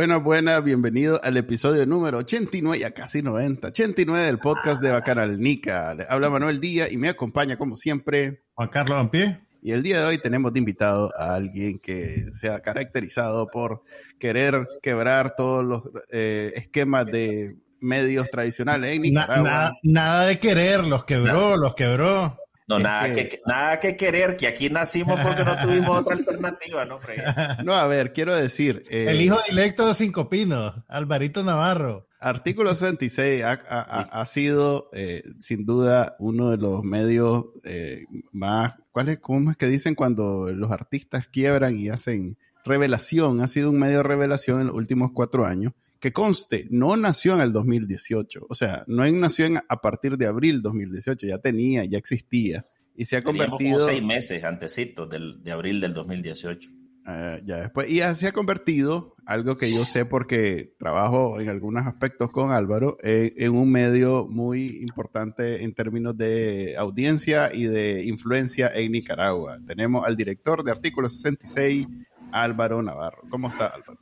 Buenas, buenas, bienvenido al episodio número 89, ya casi 90, 89 del podcast de Bacanal Nica. habla Manuel Díaz y me acompaña como siempre Juan Carlos Ampie. Y el día de hoy tenemos de invitado a alguien que se ha caracterizado por querer quebrar todos los eh, esquemas de medios tradicionales en Nicaragua. nada de querer, los quebró, los quebró. No, nada que, nada que querer, que aquí nacimos porque no tuvimos otra alternativa, ¿no, Frey? No, a ver, quiero decir... Eh, el hijo directo de Cinco Pinos, Alvarito Navarro. Artículo 66 ha, ha, sido, eh, sin duda, uno de los medios eh, más... ¿cuál es, ¿Cómo es que dicen cuando los artistas quiebran y hacen revelación? Ha sido un medio de revelación en los últimos cuatro años que conste, no nació en el 2018, o sea, no nació en, a partir de abril 2018, ya tenía, ya existía y se ha convertido... Como seis meses antecitos del, de abril del 2018. Ah, ya después, y ya se ha convertido, algo que yo sé porque trabajo en algunos aspectos con Álvaro, en un medio muy importante en términos de audiencia y de influencia en Nicaragua. Tenemos al director de Artículo 66, Álvaro Navarro. ¿Cómo está Álvaro?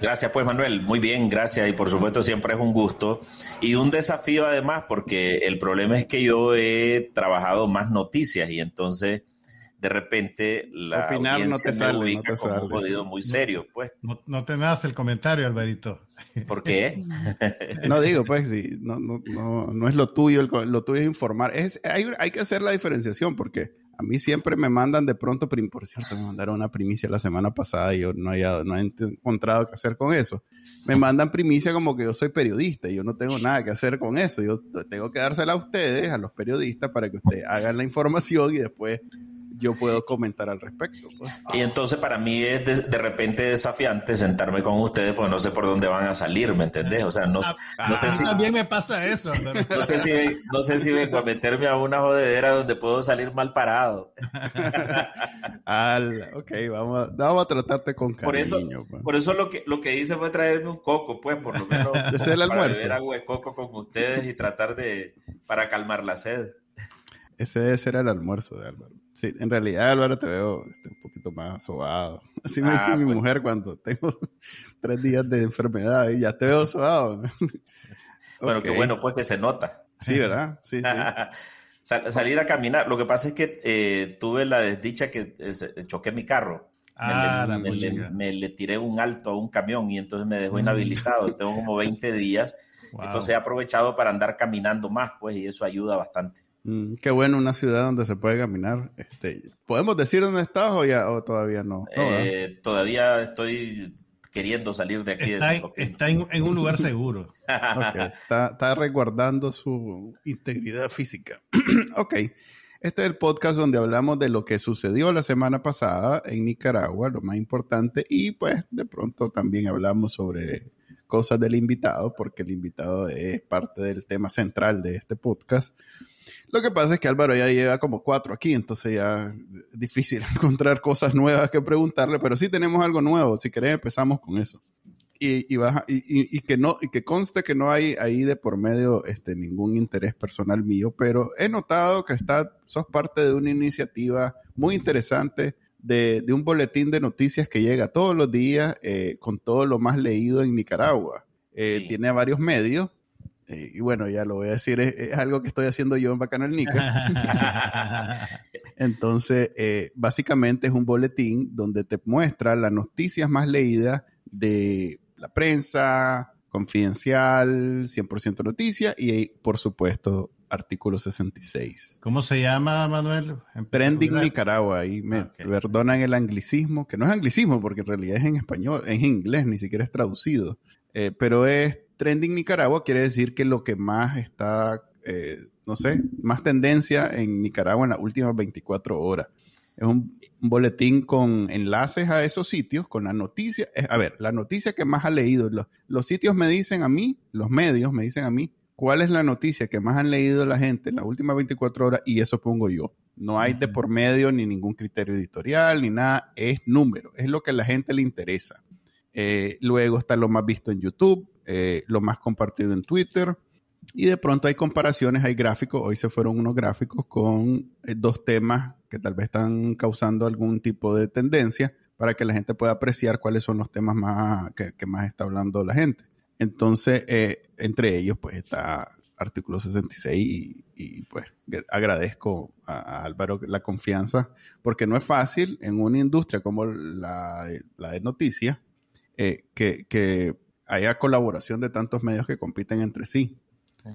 Gracias, pues Manuel. Muy bien, gracias. Y por supuesto siempre es un gusto y un desafío además porque el problema es que yo he trabajado más noticias y entonces de repente la Opinar no te sale, no te como un jodido muy serio, pues. No, te das el comentario, Alvarito. ¿Por qué? no digo, pues sí, no, no, no, es lo tuyo, lo tuyo es informar. Es, hay, hay que hacer la diferenciación porque a mí siempre me mandan de pronto, por cierto, me mandaron una primicia la semana pasada y yo no, no he encontrado qué hacer con eso. Me mandan primicia como que yo soy periodista y yo no tengo nada que hacer con eso. Yo tengo que dársela a ustedes, a los periodistas, para que ustedes hagan la información y después yo puedo comentar al respecto. Pues. Y entonces para mí es de, repente desafiante sentarme con ustedes porque no sé por dónde van a salir, ¿me entendés? O sea, no, no sé si... También me pasa eso. No sé, si, no sé si vengo a meterme a una jodedera donde puedo salir mal parado. Al, ok, vamos, vamos a tratarte con cariño. Por eso, pues. por eso lo, que, lo que hice fue traerme un coco, pues, por lo menos. es el almuerzo. Para beber agua de coco con ustedes y tratar de... para calmar la sed. Ese debe ser el almuerzo de Álvaro. Sí, en realidad, Álvaro, te veo este, un poquito más sobado. Así me dice ah, mi pues. mujer cuando tengo tres días de enfermedad y ya te veo sobado. bueno, qué bueno, pues que se nota. Sí, ¿verdad? Sí, sí. salir a caminar. Lo que pasa es que eh, tuve la desdicha que eh, choqué mi carro. Ah, me, le, tiré un alto a un camión y entonces me dejó mm. inhabilitado. Tengo como 20 días. Entonces he aprovechado para andar caminando más, pues, y eso ayuda bastante. Mm, qué bueno una ciudad donde se puede caminar. Este, ¿Podemos decir dónde estás o, ya, o todavía no? Eh, todavía estoy queriendo salir de aquí. Está, está en, un lugar seguro. está, está, resguardando su integridad física. ok. Este es el podcast donde hablamos de lo que sucedió la semana pasada en Nicaragua, lo más importante, y pues de pronto también hablamos sobre cosas del invitado, porque el invitado es parte del tema central de este podcast. Lo que pasa es que Álvaro ya lleva como cuatro aquí, entonces ya es difícil encontrar cosas nuevas que preguntarle, pero sí tenemos algo nuevo. Si querés, empezamos con eso. Y, y, y, que no, y que conste que no hay ahí de por medio este, ningún interés personal mío, pero he notado que está, sos parte de una iniciativa muy interesante de, de un boletín de noticias que llega todos los días eh, con todo lo más leído en Nicaragua. Eh, tiene varios medios, eh, y bueno, ya lo voy a decir, es, algo que estoy haciendo yo en Bacanal Nica. Entonces, eh, básicamente es un boletín donde te muestra las noticias más leídas de la prensa, confidencial, 100% noticia y, por supuesto, artículo 66. ¿Cómo se llama, Manuel? Trending Nicaragua. Ahí me ah, perdonan el anglicismo, que no es anglicismo porque en realidad es en español, es en inglés, ni siquiera es traducido. Eh, pero es trending Nicaragua quiere decir que lo que más está, eh, no sé, más tendencia en Nicaragua en las últimas 24 horas. Es un, boletín con enlaces a esos sitios, con la noticia. A ver, la noticia que más ha leído. Los, los sitios me dicen a mí, los medios me dicen a mí, cuál es la noticia que más han leído la gente en las últimas 24 horas y eso pongo yo. No hay de por medio ni ningún criterio editorial ni nada, es número, es lo que a la gente le interesa. Eh, luego está lo más visto en YouTube, eh, lo más compartido en Twitter y de pronto hay comparaciones, hay gráficos, hoy se fueron unos gráficos con eh, dos temas que tal vez están causando algún tipo de tendencia para que la gente pueda apreciar cuáles son los temas más que, que más está hablando la gente. Entonces, entre ellos pues está artículo 66 y, pues agradezco a, Álvaro la confianza porque no es fácil en una industria como la, de noticias eh, que, haya colaboración de tantos medios que compiten entre sí.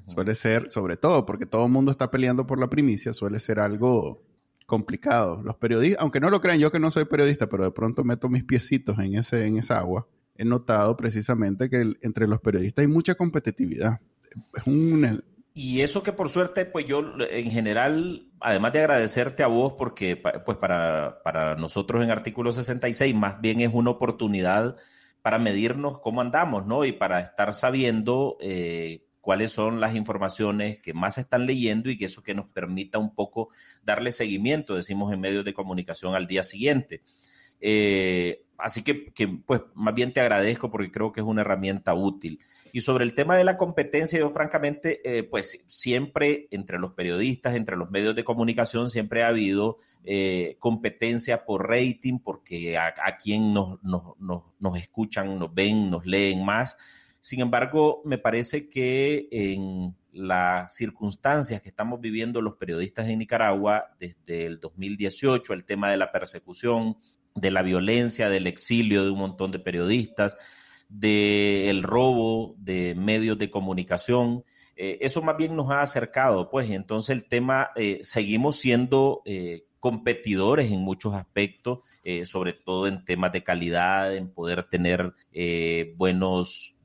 Suele ser, sobre todo porque todo el mundo está peleando por la primicia, suele ser algo complicado. Los periodistas, aunque no lo crean, yo que no soy periodista, pero de pronto meto mis piecitos en, ese, en esa agua, he notado precisamente que entre los periodistas hay mucha competitividad y eso que por suerte, pues yo en general, además de agradecerte a vos, porque pues para, para nosotros en artículo 66 más bien es una oportunidad para medirnos cómo andamos, ¿no? Y para estar sabiendo eh, cuáles son las informaciones que más se están leyendo y que eso que nos permita un poco darle seguimiento, decimos en medios de comunicación al día siguiente. Eh, así que, que, pues más bien te agradezco porque creo que es una herramienta útil. Y sobre el tema de la competencia, yo francamente, eh, pues siempre entre los periodistas, entre los medios de comunicación, siempre ha habido eh, competencia por rating, porque a, quien nos, nos, escuchan, nos ven, nos leen más. Sin embargo, me parece que en las circunstancias que estamos viviendo los periodistas de Nicaragua desde el 2018, el tema de la persecución, de la violencia, del exilio de un montón de periodistas, del robo de medios de comunicación. Eh, eso más bien nos ha acercado, pues, entonces el tema, eh, seguimos siendo eh, competidores en muchos aspectos, sobre todo en temas de calidad, en poder tener buenos,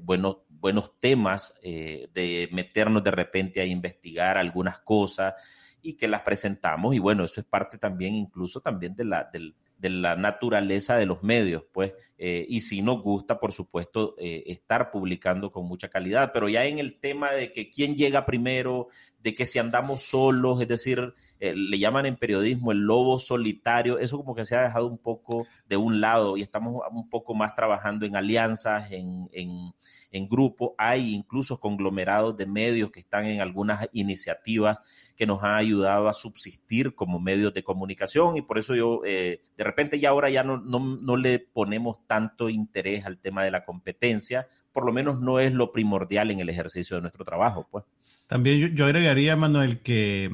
buenos, buenos temas, de meternos de repente a investigar algunas cosas y que las presentamos. Y bueno, eso es parte también, incluso también de la, del, de la naturaleza de los medios, pues, eh, y si nos gusta, por supuesto, eh, estar publicando con mucha calidad, pero ya en el tema de que quién llega primero, de que si andamos solos, es decir, eh, le llaman en periodismo el lobo solitario, eso como que se ha dejado un poco de un lado y estamos un poco más trabajando en alianzas, en, en, en grupo, hay incluso conglomerados de medios que están en algunas iniciativas que nos han ayudado a subsistir como medios de comunicación y por eso yo de repente ya ahora ya no, no, le ponemos tanto interés al tema de la competencia, por lo menos no es lo primordial en el ejercicio de nuestro trabajo, pues. También yo, agregaría, Manuel, que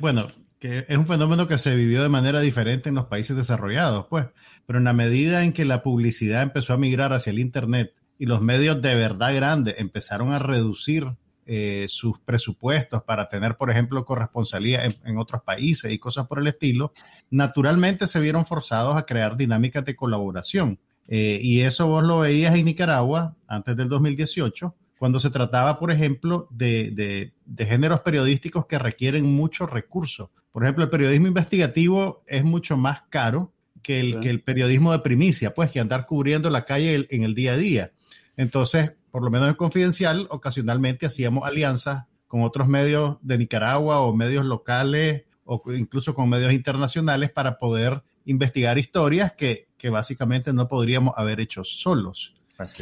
bueno, que es un fenómeno que se vivió de manera diferente en los países desarrollados, pues, pero en la medida en que la publicidad empezó a migrar hacia el Internet y los medios de verdad grandes empezaron a reducir eh, sus presupuestos para tener, por ejemplo, corresponsalía en, otros países y cosas por el estilo, naturalmente se vieron forzados a crear dinámicas de colaboración. Eh, y eso vos lo veías en Nicaragua antes del 2018, cuando se trataba, por ejemplo, de, de géneros periodísticos que requieren muchos recursos. Por ejemplo, el periodismo investigativo es mucho más caro que el, que el periodismo de primicia, pues que andar cubriendo la calle en el día a día. Entonces, por lo menos en confidencial, ocasionalmente hacíamos alianzas con otros medios de Nicaragua o medios locales o incluso con medios internacionales para poder investigar historias que, básicamente no podríamos haber hecho solos.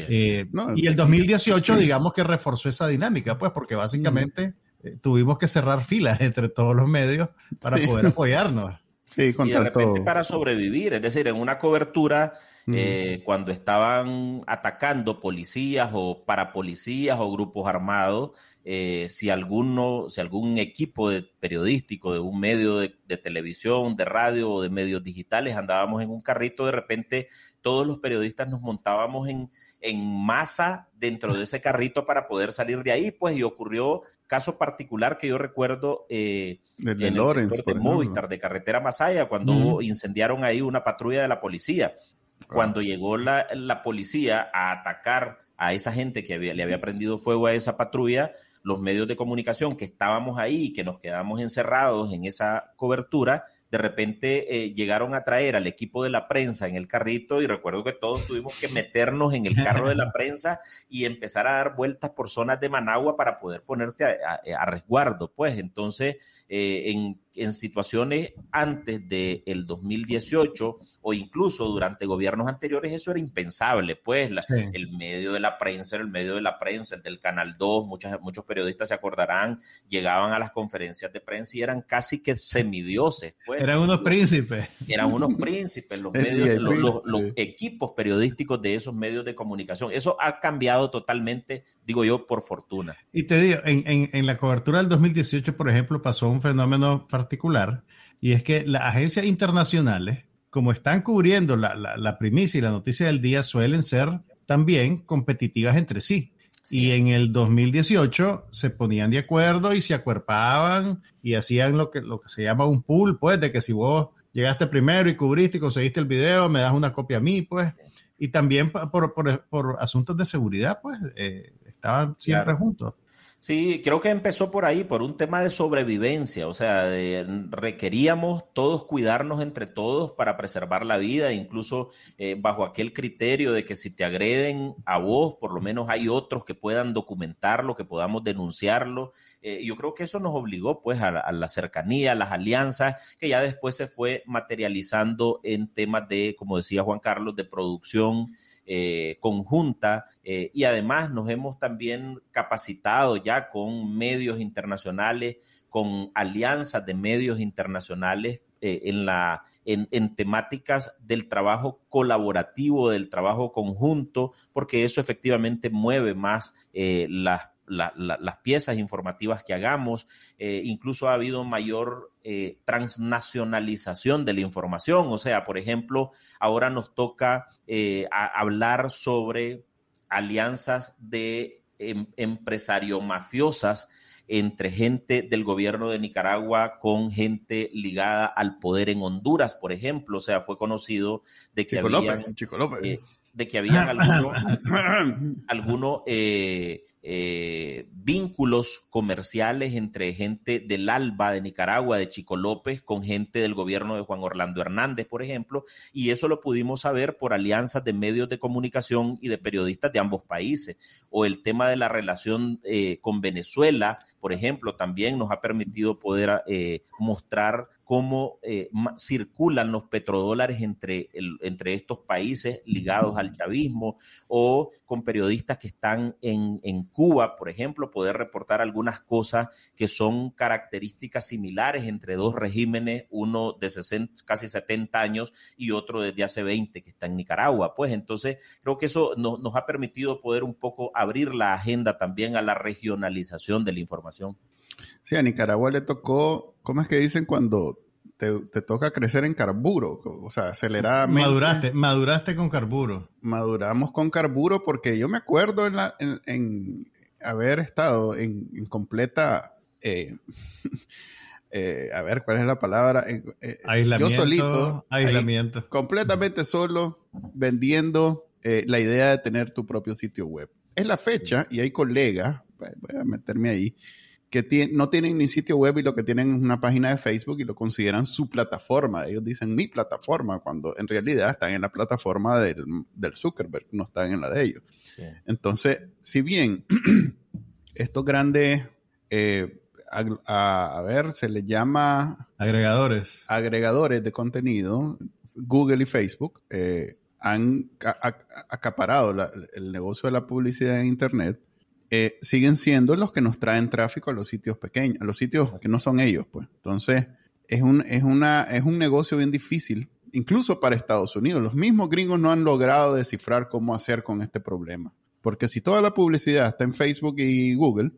Eh, y el 2018, digamos que reforzó esa dinámica, pues, porque básicamente eh, tuvimos que cerrar filas entre todos los medios para poder apoyarnos. Sí, y de repente para sobrevivir, es decir, en una cobertura eh, cuando estaban atacando policías o parapolicías o grupos armados, eh, si alguno, si algún equipo de periodístico de un medio de, televisión, de radio o de medios digitales andábamos en un carrito, de repente todos los periodistas nos montábamos en, en masa dentro de ese carrito para poder salir de ahí, pues y ocurrió caso particular que yo recuerdo eh, en el Lawrence, de Movistar, de Carretera Masaya, cuando incendiaron ahí una patrulla de la policía. Cuando llegó la, policía a atacar a esa gente que le había prendido fuego a esa patrulla, los medios de comunicación que estábamos ahí y que nos quedamos encerrados en esa cobertura, de repente eh, llegaron a traer al equipo de la prensa en el carrito y recuerdo que todos tuvimos que meternos en el carro de la prensa y empezar a dar vueltas por zonas de Managua para poder ponerte a, resguardo, pues. Entonces eh, en en situaciones antes del el 2018 o incluso durante gobiernos anteriores, eso era impensable, pues el medio de la prensa, el medio de la prensa, el del Canal 2, muchas, muchos periodistas se acordarán, llegaban a las conferencias de prensa y eran casi que semidioses. Pues. Eran unos príncipes. Eran unos príncipes, los, medios, los, equipos periodísticos de esos medios de comunicación. Eso ha cambiado totalmente, digo yo, por fortuna. Y te digo, en, en, en la cobertura del 2018, por ejemplo, pasó un fenómeno particular, y es que las agencias internacionales, como están cubriendo la, la, primicia y la noticia del día, suelen ser también competitivas entre sí. Y en el 2018 se ponían de acuerdo y se acuerpaban y hacían lo que, lo que se llama un pool, pues, de que si vos llegaste primero y cubriste y conseguiste el video, me das una copia a mí, pues. Y también por, por, por asuntos de seguridad, pues, eh, estaban siempre juntos. Sí, creo que empezó por ahí, por un tema de sobrevivencia, o sea, requeríamos todos cuidarnos entre todos para preservar la vida, incluso eh, bajo aquel criterio de que si te agreden a vos, por lo menos hay otros que puedan documentarlo, que podamos denunciarlo. Eh, yo creo que eso nos obligó pues a, a la cercanía, a las alianzas, que ya después se fue materializando en temas de, como decía Juan Carlos, de producción eh, conjunta eh, y además nos hemos también capacitado ya con medios internacionales, con alianzas de medios internacionales eh, en, la, en, temáticas del trabajo colaborativo, del trabajo conjunto, porque eso efectivamente mueve más las las piezas informativas que hagamos. Eh, incluso ha habido mayor eh, transnacionalización de la información. O sea, por ejemplo, ahora nos toca eh, hablar sobre alianzas de em, empresario mafiosas entre gente del gobierno de Nicaragua con gente ligada al poder en Honduras, por ejemplo. O sea, fue conocido de que había, de que habían algunos alguno, eh, vínculos comerciales entre gente del ALBA de Nicaragua, de Chico López, con gente del gobierno de Juan Orlando Hernández, por ejemplo, y eso lo pudimos saber por alianzas de medios de comunicación y de periodistas de ambos países. O el tema de la relación eh, con Venezuela, por ejemplo, también nos ha permitido poder eh, mostrar cómo circulan los petrodólares entre, entre estos países ligados al chavismo o con periodistas que están en, en Cuba, por ejemplo, poder reportar algunas cosas que son características similares entre dos regímenes, uno de 60, casi 70 años y otro desde hace 20 que está en Nicaragua. Pues entonces creo que eso nos ha permitido poder un poco abrir la agenda también a la regionalización de la información. Sí, a Nicaragua le tocó, ¿cómo es que dicen cuando te, toca crecer en carburo, o sea, aceleradamente. Maduraste, maduraste con carburo. Maduramos con carburo porque yo me acuerdo en, la, en, haber estado en, completa, eh, eh, a ver, ¿cuál es la palabra? Eh, aislamiento. Yo solito. Aislamiento. completamente solo, vendiendo la idea de tener tu propio sitio web. Es la fecha y hay colegas, voy a meterme ahí, que no tienen ni sitio web y lo que tienen es una página de Facebook y lo consideran su plataforma. Ellos dicen mi plataforma, cuando en realidad están en la plataforma del, del Zuckerberg, no están en la de ellos. Entonces, si bien estos grandes, eh, a, ver, se les llama... Agregadores. Agregadores de contenido, Google y Facebook, eh, han acaparado el negocio de la publicidad en Internet eh, siguen siendo los que nos traen tráfico a los sitios pequeños, a los sitios que no son ellos, pues. Entonces, es un, es una, es un negocio bien difícil, incluso para Estados Unidos. Los mismos gringos no han logrado descifrar cómo hacer con este problema. Porque si toda la publicidad está en Facebook y Google,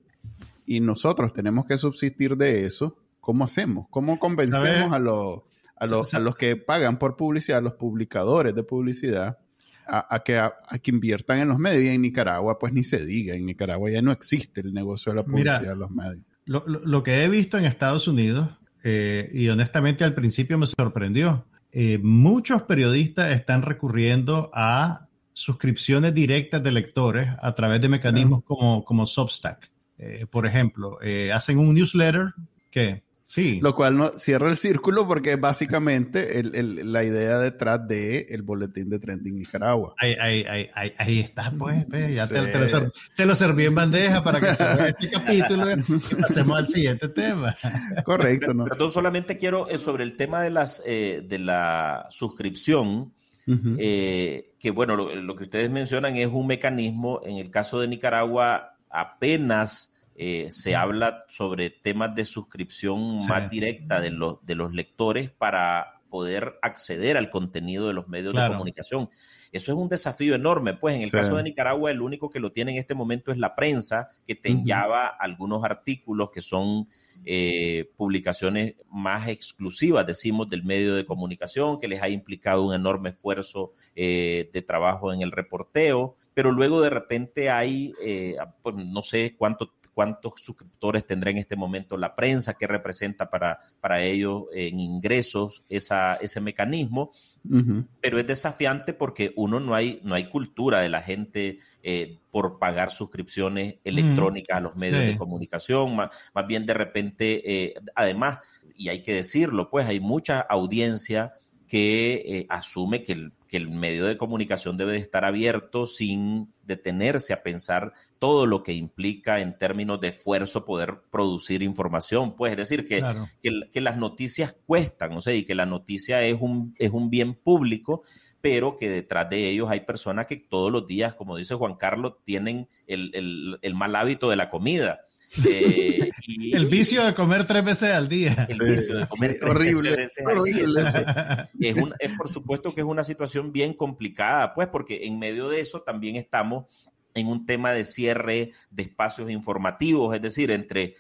y nosotros tenemos que subsistir de eso, ¿cómo hacemos? ¿Cómo convencemos a los, a los, a los que pagan por publicidad, a los publicadores de publicidad, a, que, a, que inviertan en los medios. En Nicaragua, pues ni se diga, en Nicaragua ya no existe el negocio de la publicidad de los medios. Lo, lo, que he visto en Estados Unidos, eh, y honestamente al principio me sorprendió, eh, muchos periodistas están recurriendo a suscripciones directas de lectores a través de mecanismos como, como Substack. Eh, por ejemplo, hacen un newsletter que Sí. Lo cual no cierra el círculo porque es básicamente el, el, la idea detrás del el boletín de Trending Nicaragua. Ahí, ahí, ahí, ahí está, pues, pues ya sí. te, te, lo, te, lo, serví en bandeja para que se vea este capítulo y pasemos al siguiente tema. Correcto, ¿no? Perdón, solamente quiero eh, sobre el tema de, las, eh, de la suscripción. Uh -huh. eh, que bueno, lo, lo, que ustedes mencionan es un mecanismo, en el caso de Nicaragua apenas eh, se habla sobre temas de suscripción sí. más directa de los, de los lectores para poder acceder al contenido de los medios claro. de comunicación. Eso es un desafío enorme, pues en el sí. caso de Nicaragua el único que lo tiene en este momento es la prensa, que te uh -huh. algunos artículos que son eh, publicaciones más exclusivas, decimos, del medio de comunicación, que les ha implicado un enorme esfuerzo eh, de trabajo en el reporteo, pero luego de repente hay, eh, pues no sé cuánto cuántos suscriptores tendrá en este momento la prensa, qué representa para, para ellos en ingresos esa, ese mecanismo, uh -huh. pero es desafiante porque uno no hay, no hay cultura de la gente eh, por pagar suscripciones electrónicas a los medios sí. de comunicación, más, más, bien de repente, eh, además, y hay que decirlo, pues hay mucha audiencia que eh, asume que el, que el, medio de comunicación debe de estar abierto sin detenerse a pensar todo lo que implica en términos de esfuerzo poder producir información. Pues es decir, que, claro. que, que, las noticias cuestan, o sea, y que la noticia es un, es un bien público, pero que detrás de ellos hay personas que todos los días, como dice Juan Carlos, tienen el, el, el mal hábito de la comida. Eh, y, el vicio de comer tres veces al día. El vicio de comer tres horrible, veces horrible. al día. Es, un, es por supuesto que es una situación bien complicada, pues, porque en medio de eso también estamos en un tema de cierre de espacios informativos, es decir, entre...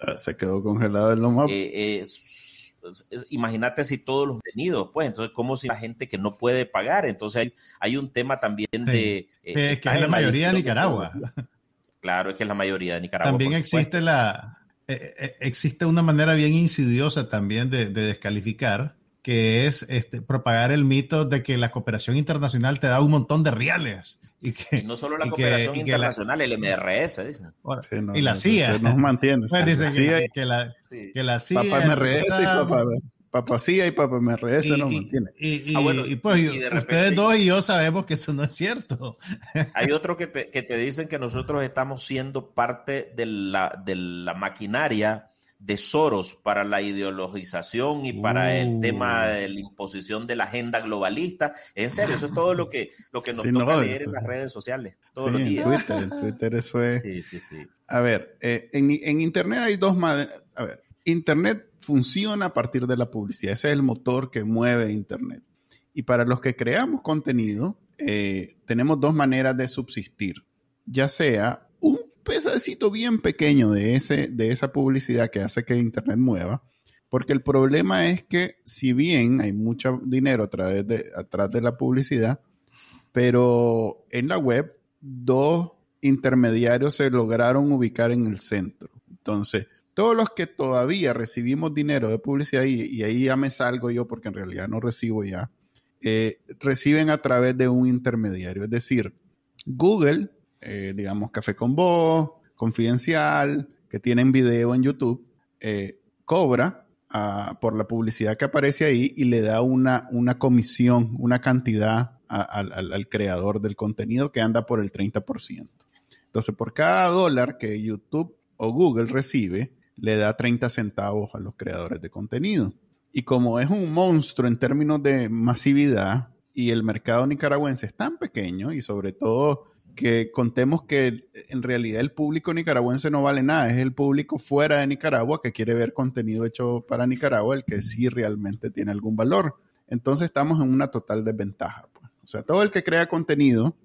Ah, se quedó congelado el nomás. Eh, eh, imagínate si todos los detenidos, pues, entonces, ¿cómo si la gente que no puede pagar? Entonces, hay, hay un tema también sí. de... Eh, es que es la mayoría de Nicaragua. Claro, es que es la mayoría de Nicaragua. También existe la eh, eh, existe una manera bien insidiosa también de, de descalificar, que es este, propagar el mito de que la cooperación internacional te da un montón de reales. Y, que, y no solo la cooperación que, internacional, la, el MRS, dicen. Sí, no, y la CIA. Nos mantiene. Pues dicen que, que, la, sí. que la CIA. Papá MRS y papá, Papacía y Papá MRS y, no mantiene. Y, y, ah, bueno, y pues y repente, ustedes dos y yo sabemos que eso no es cierto. Hay otro que te, que te dicen que nosotros estamos siendo parte de la, de la maquinaria de Soros para la ideologización y para uh. el tema de la imposición de la agenda globalista. En serio, eso es todo lo que, lo que nos sí, toca no, leer eso. en las redes sociales todos sí, los días. En Twitter, en Twitter eso es. Sí, sí, sí. A ver, eh, en, en Internet hay dos maneras. A ver, Internet funciona a partir de la publicidad. Ese es el motor que mueve Internet. Y para los que creamos contenido, eh, tenemos dos maneras de subsistir. Ya sea un pedacito bien pequeño de, ese, de esa publicidad que hace que Internet mueva, porque el problema es que si bien hay mucho dinero a de, atrás de la publicidad, pero en la web dos intermediarios se lograron ubicar en el centro. Entonces, todos los que todavía recibimos dinero de publicidad, y, ahí ya me salgo yo porque en realidad no recibo ya, eh, reciben a través de un intermediario. Es decir, Google, eh, digamos Café con Voz, Confidencial, que tienen video en YouTube, eh, cobra uh, por la publicidad que aparece ahí y le da una, una comisión, una cantidad al creador del contenido que anda por el 30%. Entonces, por cada dólar que YouTube o Google recibe, le da 30 centavos a los creadores de contenido. Y como es un monstruo en términos de masividad y el mercado nicaragüense es tan pequeño y sobre todo que contemos que en realidad el público nicaragüense no vale nada, es el público fuera de Nicaragua que quiere ver contenido hecho para Nicaragua el que sí realmente tiene algún valor. Entonces estamos en una total desventaja. Pues. O sea, todo el que crea contenido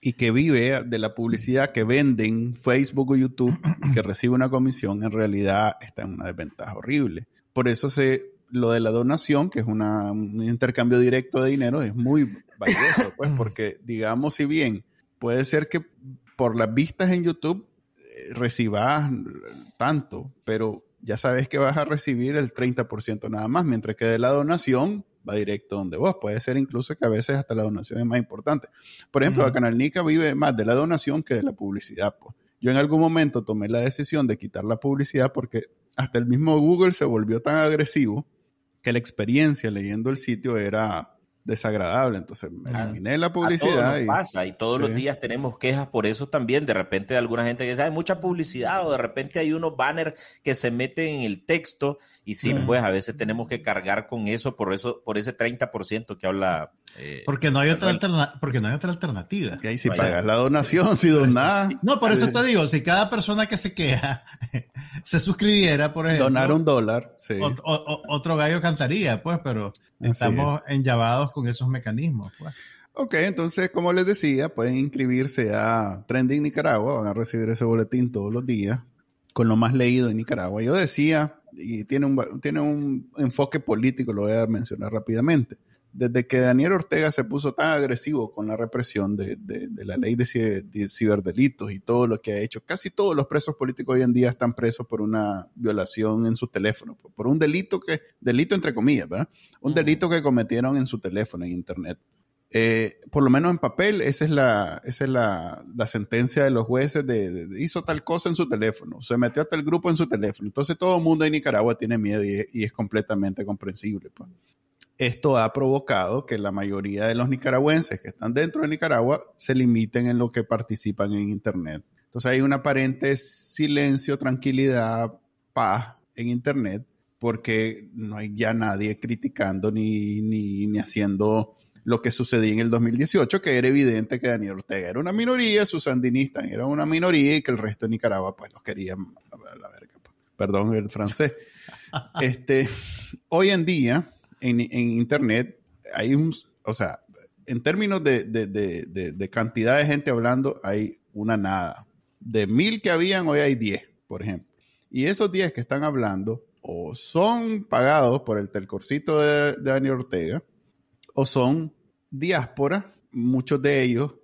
y que vive de la publicidad que venden Facebook o YouTube que recibe una comisión, en realidad está en una desventaja horrible. Por eso se, lo de la donación, que es una, un intercambio directo de dinero, es muy valioso, pues, porque digamos, si bien puede ser que por las vistas en YouTube eh, recibas tanto, pero ya sabes que vas a recibir el 30% nada más, mientras que de la donación va directo donde vos. Puede ser incluso que a veces hasta la donación es más importante. Por ejemplo, uh -huh. Canal Nica vive más de la donación que de la publicidad. Pues. Yo en algún momento tomé la decisión de quitar la publicidad porque hasta el mismo Google se volvió tan agresivo que la experiencia leyendo el sitio era desagradable. Entonces me eliminé la publicidad. y, pasa y todos los días tenemos quejas por eso también. De repente de alguna gente que dice, hay mucha publicidad o de repente hay unos banners que se meten en el texto y sí, pues a veces tenemos que cargar con eso por eso por ese 30% que habla eh, porque, no hay otra porque no hay otra alternativa. Y ahí si pagas la donación, si donas. No, por eso te digo, si cada persona que se queja se suscribiera, por ejemplo. Donar un dólar, sí. otro gallo cantaría, pues, pero estamos enllavados con esos mecanismos. Pues. Ok, entonces, como les decía, pueden inscribirse a Trending Nicaragua, van a recibir ese boletín todos los días con lo más leído en Nicaragua. Yo decía, y tiene un, tiene un enfoque político, lo voy a mencionar rápidamente desde que Daniel Ortega se puso tan agresivo con la represión de, la ley de, ciberdelitos y todo lo que ha hecho, casi todos los presos políticos hoy en día están presos por una violación en su teléfono, por un delito que, delito entre comillas, ¿verdad? Un delito que cometieron en su teléfono, en Internet. Eh, por lo menos en papel, esa es la, esa es la, sentencia de los jueces de, hizo tal cosa en su teléfono, se metió hasta el grupo en su teléfono. Entonces todo el mundo en Nicaragua tiene miedo y, y es completamente comprensible. Pues esto ha provocado que la mayoría de los nicaragüenses que están dentro de Nicaragua se limiten en lo que participan en Internet. Entonces hay un aparente silencio, tranquilidad, paz en Internet porque no hay ya nadie criticando ni, ni, haciendo lo que sucedía en el 2018, que era evidente que Daniel Ortega era una minoría, sus sandinistas eran una minoría y que el resto de Nicaragua pues los querían la verga. Pues. Perdón el francés. Este, hoy en día en, Internet hay un, o sea, en términos de, cantidad de gente hablando, hay una nada. De mil que habían, hoy hay diez, por ejemplo. Y esos diez que están hablando o son pagados por el telcorcito de, Daniel Ortega o son diáspora, muchos de ellos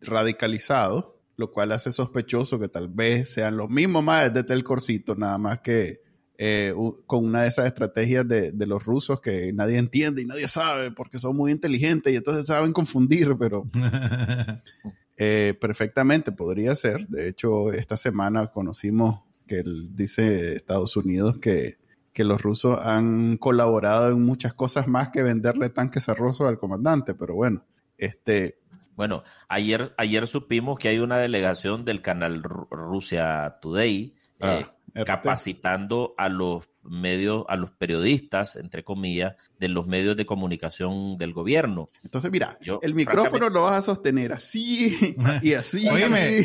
radicalizados, lo cual hace sospechoso que tal vez sean los mismos más de telcorcito, nada más que eh, con una de esas estrategias de, los rusos que nadie entiende y nadie sabe porque son muy inteligentes y entonces saben confundir, pero eh, perfectamente podría ser. De hecho, esta semana conocimos que dice Estados Unidos que, que los rusos han colaborado en muchas cosas más que venderle tanques a rusos al comandante, pero bueno, este... Bueno, ayer, ayer supimos que hay una delegación del canal Rusia Today ah. eh, capacitando a los medios, a los periodistas, entre comillas, de los medios de comunicación del gobierno. Entonces, mira, el micrófono lo vas a sostener así y así. Oíme,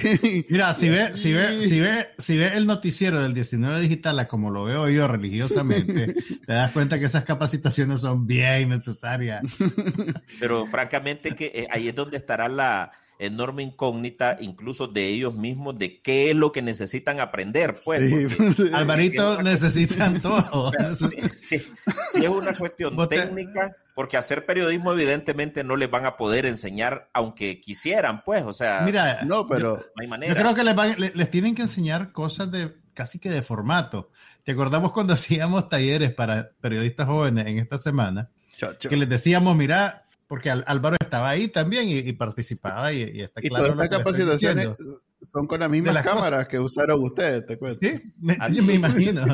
mira, si ve, si ve, si ve, si ve el noticiero del 19 digital, como lo veo yo religiosamente, te das cuenta que esas capacitaciones son bien necesarias. Pero francamente que eh, ahí es donde estará la enorme incógnita, incluso de ellos mismos, de qué es lo que necesitan aprender. Pues, Alvarito, necesitan todo. si, es una cuestión técnica, porque hacer periodismo evidentemente no les van a poder enseñar, aunque quisieran, pues, o sea, mira, no, pero yo, hay manera. Yo creo que les, les tienen que enseñar cosas de casi que de formato. ¿Te acordamos cuando hacíamos talleres para periodistas jóvenes en esta semana? Que les decíamos, mira, porque Álvaro estaba ahí también y, participaba y, está claro. Y todas estas capacitaciones son con las mismas cámaras que usaron ustedes, te cuento. Sí, me, me imagino.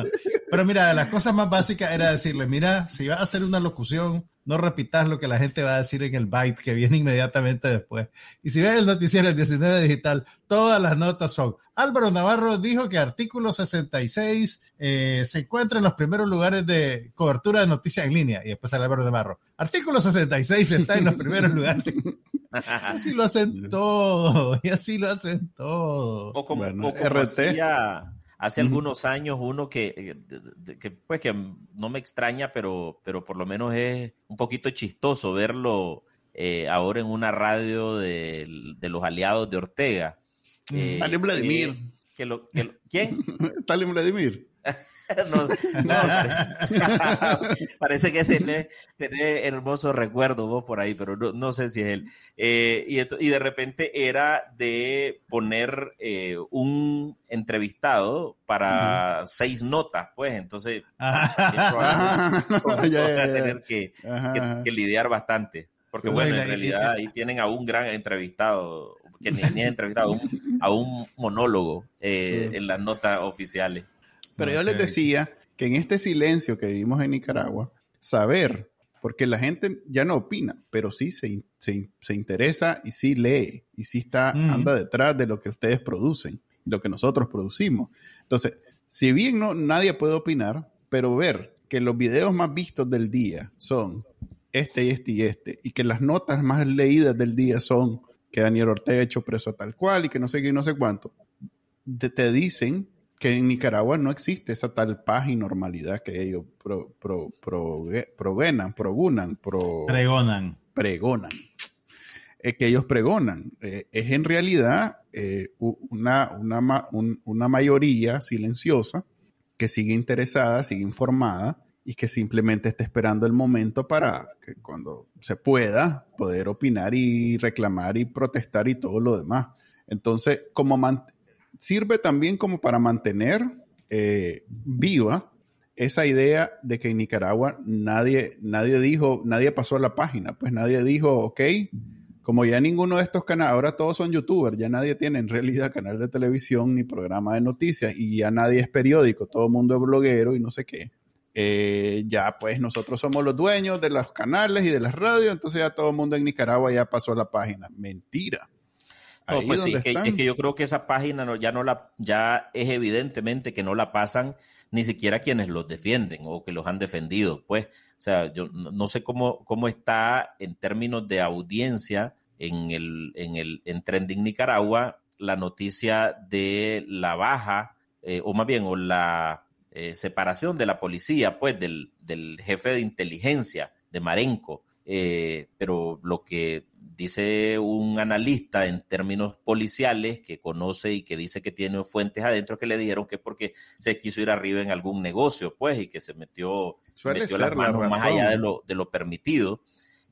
Pero mira, las cosas más básicas era decirle, mira, si vas a hacer una locución, no repitas lo que la gente va a decir en el byte que viene inmediatamente después. Y si ves el noticiero del 19 digital, todas las notas son, Álvaro Navarro dijo que artículo 66 eh, se encuentra en los primeros lugares de cobertura de noticias en línea. Y después sale Álvaro Navarro, artículo 66 está en los primeros lugares. así lo hacen todo, y así lo hacen todo. O como, RT hace algunos años uno que, que, pues que no me extraña, pero, pero por lo menos es un poquito chistoso verlo eh, ahora en una radio de, los aliados de Ortega. Eh, Vladimir. Que lo, ¿Quién? Stalin Vladimir. no, parece, que tiene, tiene hermosos recuerdos vos por ahí, pero no, sé si es él. Eh, y, de repente era de poner eh, un entrevistado para seis notas, pues entonces a tener que, lidiar bastante. Porque bueno, en realidad ahí tienen a un gran entrevistado, que ni, entrevistado, a un monólogo eh, en las notas oficiales. Pero yo les decía que en este silencio que vivimos en Nicaragua, saber, porque la gente ya no opina, pero sí se, se, interesa y sí lee y sí está, anda detrás de lo que ustedes producen, lo que nosotros producimos. Entonces, si bien no, nadie puede opinar, pero ver que los videos más vistos del día son este y este y este, y que las notas más leídas del día son que Daniel Ortega ha hecho preso a tal cual y que no sé qué y no sé cuánto, te, dicen que en Nicaragua no existe esa tal paz y normalidad que ellos pro, pro, progunan, pregonan. Pregonan. Eh, que ellos pregonan. Eh, es en realidad eh, una, una, una mayoría silenciosa que sigue interesada, sigue informada y que simplemente está esperando el momento para que cuando se pueda poder opinar y reclamar y protestar y todo lo demás. Entonces, como sirve también como para mantener eh, viva esa idea de que en Nicaragua nadie, nadie dijo, nadie pasó a la página, pues nadie dijo, ok, como ya ninguno de estos canales, ahora todos son youtubers, ya nadie tiene en realidad canal de televisión ni programa de noticias y ya nadie es periódico, todo el mundo es bloguero y no sé qué. Eh, ya pues nosotros somos los dueños de los canales y de las radios, entonces ya todo el mundo en Nicaragua ya pasó la página. Mentira. No, pues sí, es que, yo creo que esa página no, ya no la, ya es evidentemente que no la pasan ni siquiera quienes los defienden o que los han defendido. Pues, o sea, yo no, sé cómo, cómo está en términos de audiencia en el, en el en Trending Nicaragua la noticia de la baja, eh, o más bien, o la eh, separación de la policía, pues del, jefe de inteligencia de Marenco. Eh, pero lo que dice un analista en términos policiales que conoce y que dice que tiene fuentes adentro que le dijeron que es porque se quiso ir arriba en algún negocio, pues, y que se metió, metió las manos más allá de lo, de lo permitido.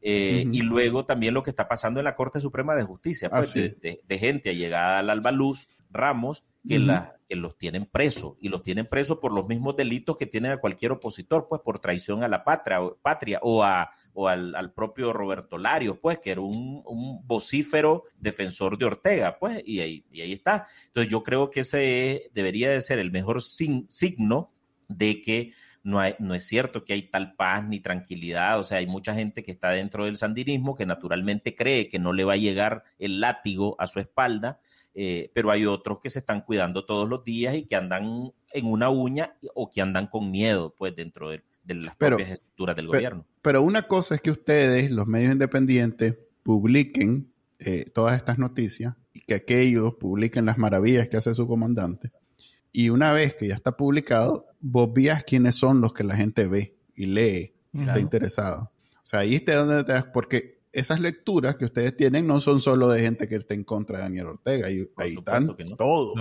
Eh, y luego también lo que está pasando en la Corte Suprema de Justicia, pues, de, gente allegada al Alba Luz, Ramos, que, la, que los tienen presos y los tienen presos por los mismos delitos que tienen a cualquier opositor, pues por traición a la patria, patria o, a, o al, propio Roberto Larios, pues que era un, vocífero defensor de Ortega, pues, y ahí, y ahí está. Entonces yo creo que ese debería de ser el mejor signo de que no, no es cierto que hay tal paz ni tranquilidad, o sea, hay mucha gente que está dentro del sandinismo que naturalmente cree que no le va a llegar el látigo a su espalda, eh, pero hay otros que se están cuidando todos los días y que andan en una uña o que andan con miedo, pues, dentro de, las propias estructuras del gobierno. Pero una cosa es que ustedes, los medios independientes, publiquen eh, todas estas noticias y que aquellos publiquen las maravillas que hace su comandante. Y una vez que ya está publicado, vos vías quiénes son los que la gente ve y lee y está interesado. O sea, ahí está donde te das, porque esas lecturas que ustedes tienen no son solo de gente que está en contra de Daniel Ortega, ahí, ahí están todo.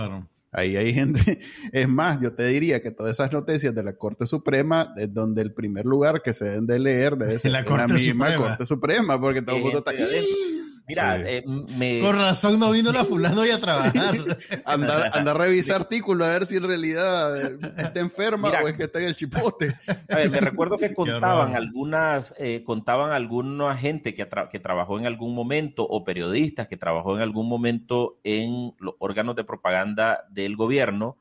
Ahí hay gente, es más, yo te diría que todas esas noticias de la Corte Suprema es donde el primer lugar que se deben de leer debe ser la, la misma Corte Suprema, porque todo el mundo está aquí. Mira, eh, me... Con razón no vino la fulano hoy a trabajar. anda, anda, a revisar artículos a ver si en realidad eh, está enferma o es que está en el chipote. A ver, me recuerdo que contaban algunas, eh, contaban alguna gente que, que trabajó en algún momento o periodistas que trabajó en algún momento en los órganos de propaganda del gobierno.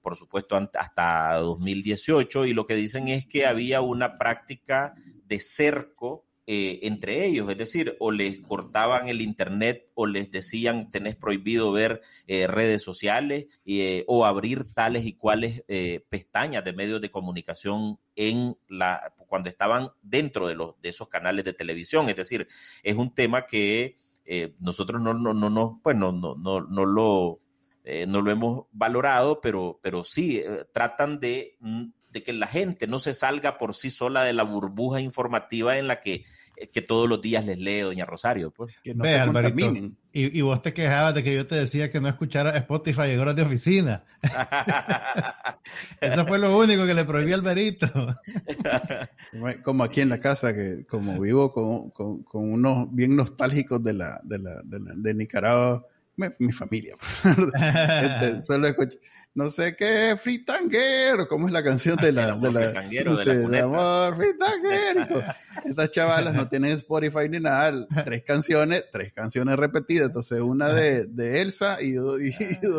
por supuesto, hasta 2018, y lo que dicen es que había una práctica de cerco eh, entre ellos, es decir, o les cortaban el internet o les decían tenés prohibido ver eh, redes sociales eh, o abrir tales y cuales pestañas de medios de comunicación en la cuando estaban dentro de los de esos canales de televisión, es decir, es un tema que nosotros no no no no pues no no no, no lo no lo hemos valorado, pero, pero sí tratan de mm, de que la gente no se salga por sí sola de la burbuja informativa en la que, eh, que todos los días les lee Doña Rosario. Pues. Que no se contaminen. Y, y, vos te quejabas de que yo te decía que no escuchara Spotify en horas de oficina. Eso fue lo único que le prohibí a Alberito. como aquí en la casa, que como vivo con, con, con unos bien nostálgicos de, la, de, la, de, la, de Nicaragua mi familia. Este, solo escucho, no sé qué, fritanguero, ¿cómo es la canción de la, de la, no sé, de, amor, fritanguero? Estas chavalas no tienen Spotify ni nada, tres canciones, tres canciones repetidas, entonces una de, de Elsa y, dos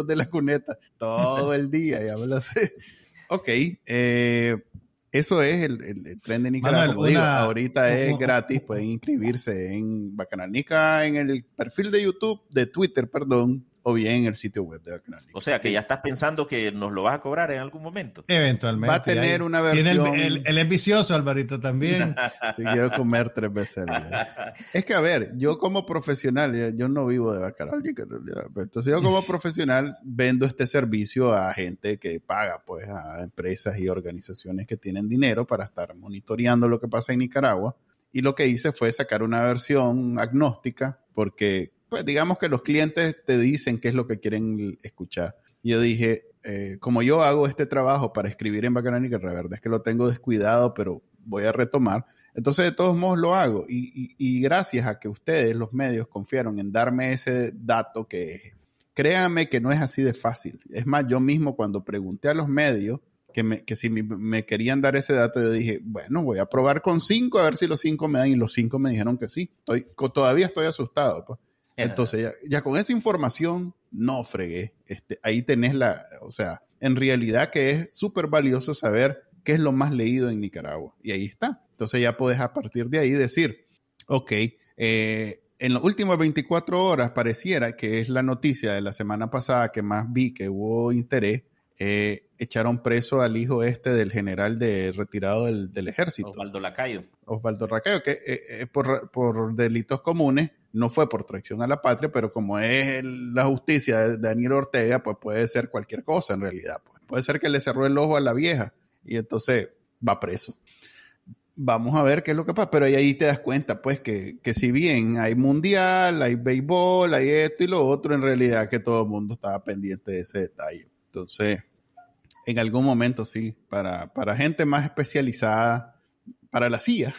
de la cuneta, todo el día, ya me lo sé. Ok, eh, eso es el, el, tren de Nicaragua. ahorita es gratis, pueden inscribirse en Bacanalnica en el perfil de YouTube, de Twitter, perdón, o bien el sitio web de Bacanal. O sea, que ya estás pensando que nos lo vas a cobrar en algún momento. Eventualmente. Va a tener una versión. El, el, es vicioso, Alvarito, también. quiero comer tres veces al día. Es que, a ver, yo como profesional, yo no vivo de Bacanal, pues, entonces yo como profesional vendo este servicio a gente que paga, pues, a empresas y organizaciones que tienen dinero para estar monitoreando lo que pasa en Nicaragua. Y lo que hice fue sacar una versión agnóstica, porque pues digamos que los clientes te dicen qué es lo que quieren escuchar. Yo dije, eh, como yo hago este trabajo para escribir en Bacanánica, la verdad es que lo tengo descuidado, pero voy a retomar. Entonces, de todos modos lo hago. Y, gracias a que ustedes, los medios, confiaron en darme ese dato que créanme que no es así de fácil. Es más, yo mismo cuando pregunté a los medios que, me, que si me, querían dar ese dato, yo dije, bueno, voy a probar con cinco, a ver si los cinco me dan. Y los cinco me dijeron que sí. Estoy, todavía estoy asustado. Pues. Entonces, ya, con esa información, no fregué. Este, ahí tenés la, o sea, en realidad que es súper valioso saber qué es lo más leído en Nicaragua. Y ahí está. Entonces ya puedes a partir de ahí decir, ok, eh, en las últimas 24 horas pareciera que es la noticia de la semana pasada que más vi que hubo interés. Eh, echaron preso al hijo este del general de retirado del, del ejército. Osvaldo Lacayo. Osvaldo Lacayo, que eh, por, por delitos comunes no fue por traición a la patria, pero como es la justicia de Daniel Ortega, pues puede ser cualquier cosa en realidad. Pues. Puede ser que le cerró el ojo a la vieja y entonces va preso. Vamos a ver qué es lo que pasa, pero ahí, te das cuenta, pues, que, que si bien hay mundial, hay béisbol, hay esto y lo otro, en realidad que todo el mundo estaba pendiente de ese detalle. Entonces, en algún momento sí, para, para gente más especializada, para la CIA.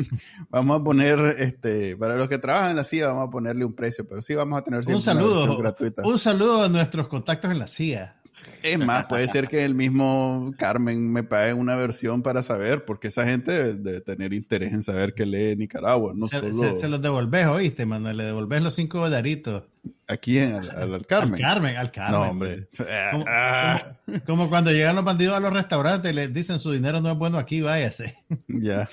vamos a poner, este, para los que trabajan en la CIA, vamos a ponerle un precio, pero sí vamos a tener un saludo, gratuita. Un saludo a nuestros contactos en la CIA. Es más, puede ser que el mismo Carmen me pague una versión para saber, porque esa gente debe, tener interés en saber qué lee Nicaragua. No se, se, los devolvés, oíste, Manuel, le devolvés los cinco dolaritos. ¿A quién? ¿Al, Carmen? Al Carmen, al Carmen. No, hombre. Como, cuando llegan los bandidos a los restaurantes y les dicen su dinero no es bueno aquí, váyase. Ya.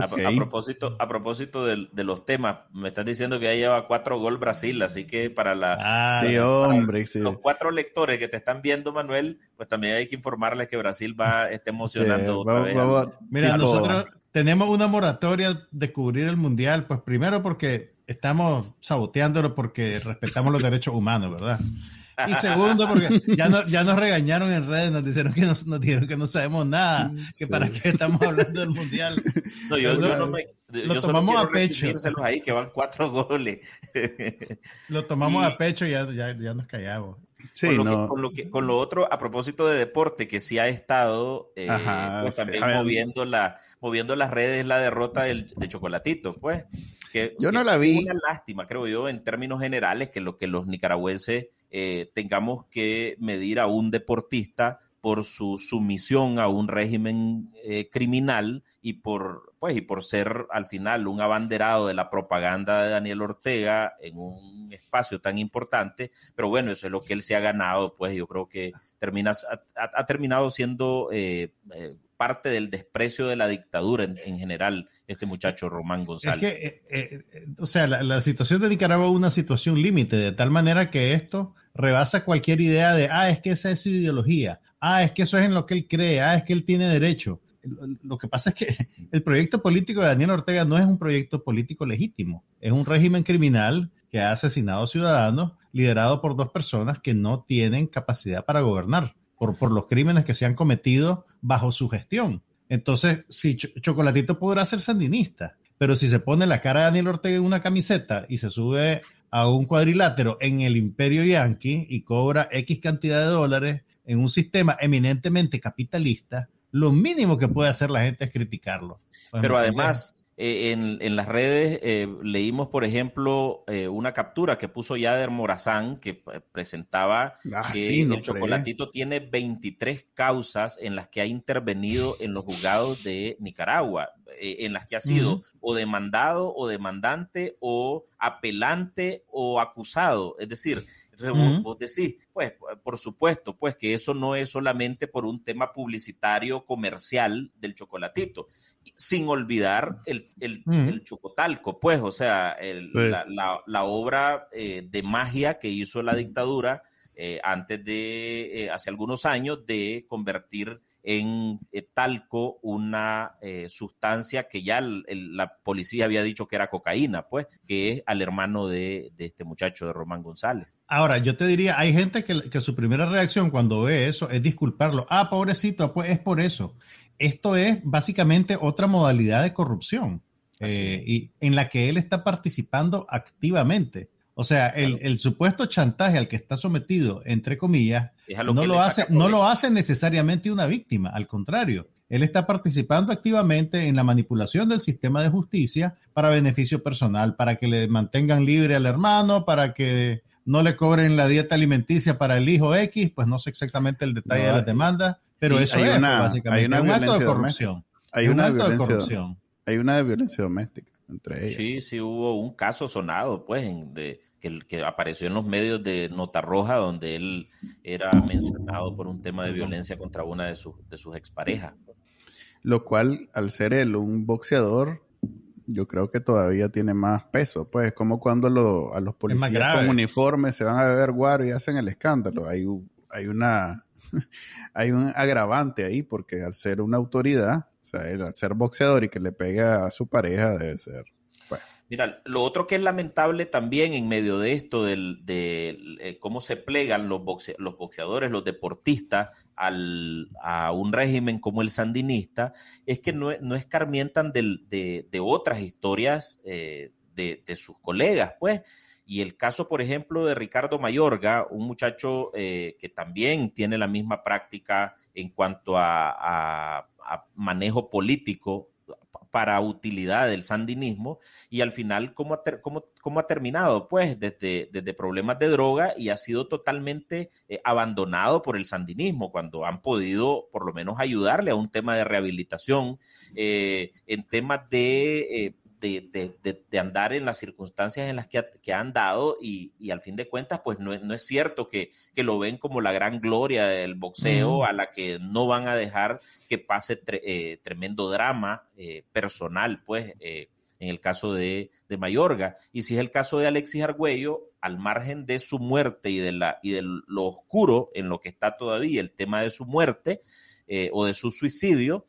A, propósito, a propósito de, los temas, me estás diciendo que ya lleva cuatro gol Brasil, así que para, la, ah, sí, hombre, los cuatro lectores que te están viendo, Manuel, pues también hay que informarles que Brasil va esté emocionando otra vez. Mira, nosotros tenemos una moratoria de cubrir el mundial, pues primero porque estamos saboteándolo porque respetamos los derechos humanos, ¿verdad? Y segundo, porque ya, no, ya nos regañaron en redes, nos dijeron que, nos, nos dijeron que no sabemos nada, que para qué estamos hablando del mundial. No, yo, yo no me. Yo tomamos a pecho. ahí, que van cuatro goles. Lo tomamos a pecho y ya, ya, ya nos callamos. Sí, con, lo no. que, con, lo que, con, lo otro, a propósito de deporte, que sí ha estado eh, pues también moviendo, la, moviendo las redes la derrota del, de Chocolatito, pues. Que, yo no la vi. Una lástima, creo yo, en términos generales, que lo que los nicaragüenses eh, tengamos que medir a un deportista por su sumisión a un régimen eh, criminal y por, pues, y por ser al final un abanderado de la propaganda de Daniel Ortega en un espacio tan importante. Pero bueno, eso es lo que él se ha ganado, pues yo creo que termina, ha, terminado siendo eh, parte del desprecio de la dictadura en, general, este muchacho Román González. Es que, eh, eh, o sea, la, situación de Nicaragua es una situación límite, de tal manera que esto rebasa cualquier idea de, ah, es que esa es su ideología, ah, es que eso es en lo que él cree, ah, es que él tiene derecho. Lo que pasa es que el proyecto político de Daniel Ortega no es un proyecto político legítimo, es un régimen criminal que ha asesinado ciudadanos liderado por dos personas que no tienen capacidad para gobernar por, por los crímenes que se han cometido bajo su gestión. Entonces, si Chocolatito podrá ser sandinista, pero si se pone la cara de Daniel Ortega en una camiseta y se sube a un cuadrilátero en el imperio yanqui y cobra X cantidad de dólares en un sistema eminentemente capitalista, lo mínimo que puede hacer la gente es criticarlo. Pero además, eh, en, las redes eh, leímos, por ejemplo, eh, una captura que puso Yader Morazán que presentaba ah, que el chocolatito tiene 23 causas en las que ha intervenido en los juzgados de Nicaragua, en las que ha sido o demandado o demandante o apelante o acusado. Es decir, entonces vos, decís, pues por supuesto, pues que eso no es solamente por un tema publicitario comercial del chocolatito, sin olvidar el, el, chocotalco, pues, o sea, la, obra eh, de magia que hizo la dictadura eh, antes de, eh, hace algunos años, de convertir en eh, talco una eh, sustancia que ya la policía había dicho que era cocaína, pues, que es al hermano de, este muchacho, de Román González. Ahora, yo te diría, hay gente que, su primera reacción cuando ve eso es disculparlo. Ah, pobrecito, pues es por eso. Esto es básicamente otra modalidad de corrupción eh, y en la que él está participando activamente. O sea, el, supuesto chantaje al que está sometido, entre comillas, no, lo hace, no lo hace necesariamente una víctima, al contrario. Él está participando activamente en la manipulación del sistema de justicia para beneficio personal, para que le mantengan libre al hermano, para que no le cobren la dieta alimenticia para el hijo X, pues no sé exactamente el detalle de las demandas, pero eso es básicamente un acto de corrupción. Hay una acto de corrupción. Hay una violencia doméstica entre. Sí, sí hubo un caso sonado, pues, de, que, que apareció en los medios de Nota Roja, donde él era mencionado por un tema de violencia contra una de, sus de sus exparejas. Lo cual, al ser él un boxeador, yo creo que todavía tiene más peso. Pues como cuando a los policías con uniforme se van a beber guaro y hacen el escándalo. Hay, hay una hay un agravante ahí porque al ser una autoridad o sea, el ser boxeador y que le pega a su pareja debe ser. Pues. Mira, lo otro que es lamentable también en medio de esto, de eh, cómo se plegan los, los boxeadores, los deportistas al, a un régimen como el sandinista, es que no, no escarmientan de, de, otras historias eh, de, de, sus colegas, pues. Y el caso, por ejemplo, de Ricardo Mayorga, un muchacho eh, que también tiene la misma práctica en cuanto a manejo político para utilidad del sandinismo y al final cómo ha, cómo, ha terminado, pues desde, desde, problemas de droga y ha sido totalmente eh, abandonado por el sandinismo cuando han podido por lo menos ayudarle a un tema de rehabilitación, eh, en temas de eh, de, andar en las circunstancias en las que, que han dado y, al fin de cuentas, pues no, no es cierto que, lo ven como la gran gloria del boxeo a la que no van a dejar que pase eh, tremendo drama eh, personal, pues, eh, en el caso de, de, Mayorga. Y si es el caso de Alexis Argüello, al margen de su muerte y de, la, y de lo oscuro en lo que está todavía el tema de su muerte o de su suicidio,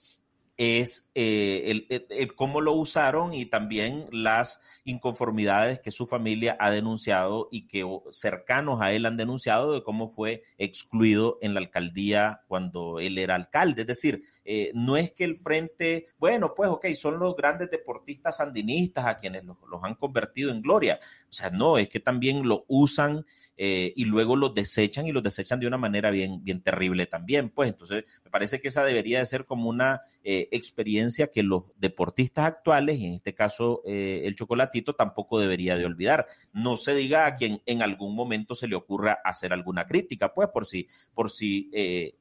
es eh, el, cómo lo usaron y también las inconformidades que su familia ha denunciado y que cercanos a él han denunciado de cómo fue excluido en la alcaldía cuando él era alcalde. Es decir, eh, no es que el frente, bueno, pues ok, son los grandes deportistas sandinistas a quienes los, han convertido en gloria. O sea, no, es que también lo usan eh, y luego los desechan y los desechan de una manera bien, bien terrible también. Pues entonces me parece que esa debería de ser como una eh, experiencia que los deportistas actuales, y en este caso el tampoco debería de olvidar. No se diga a quien en algún momento se le ocurra hacer alguna crítica, pues por si, por si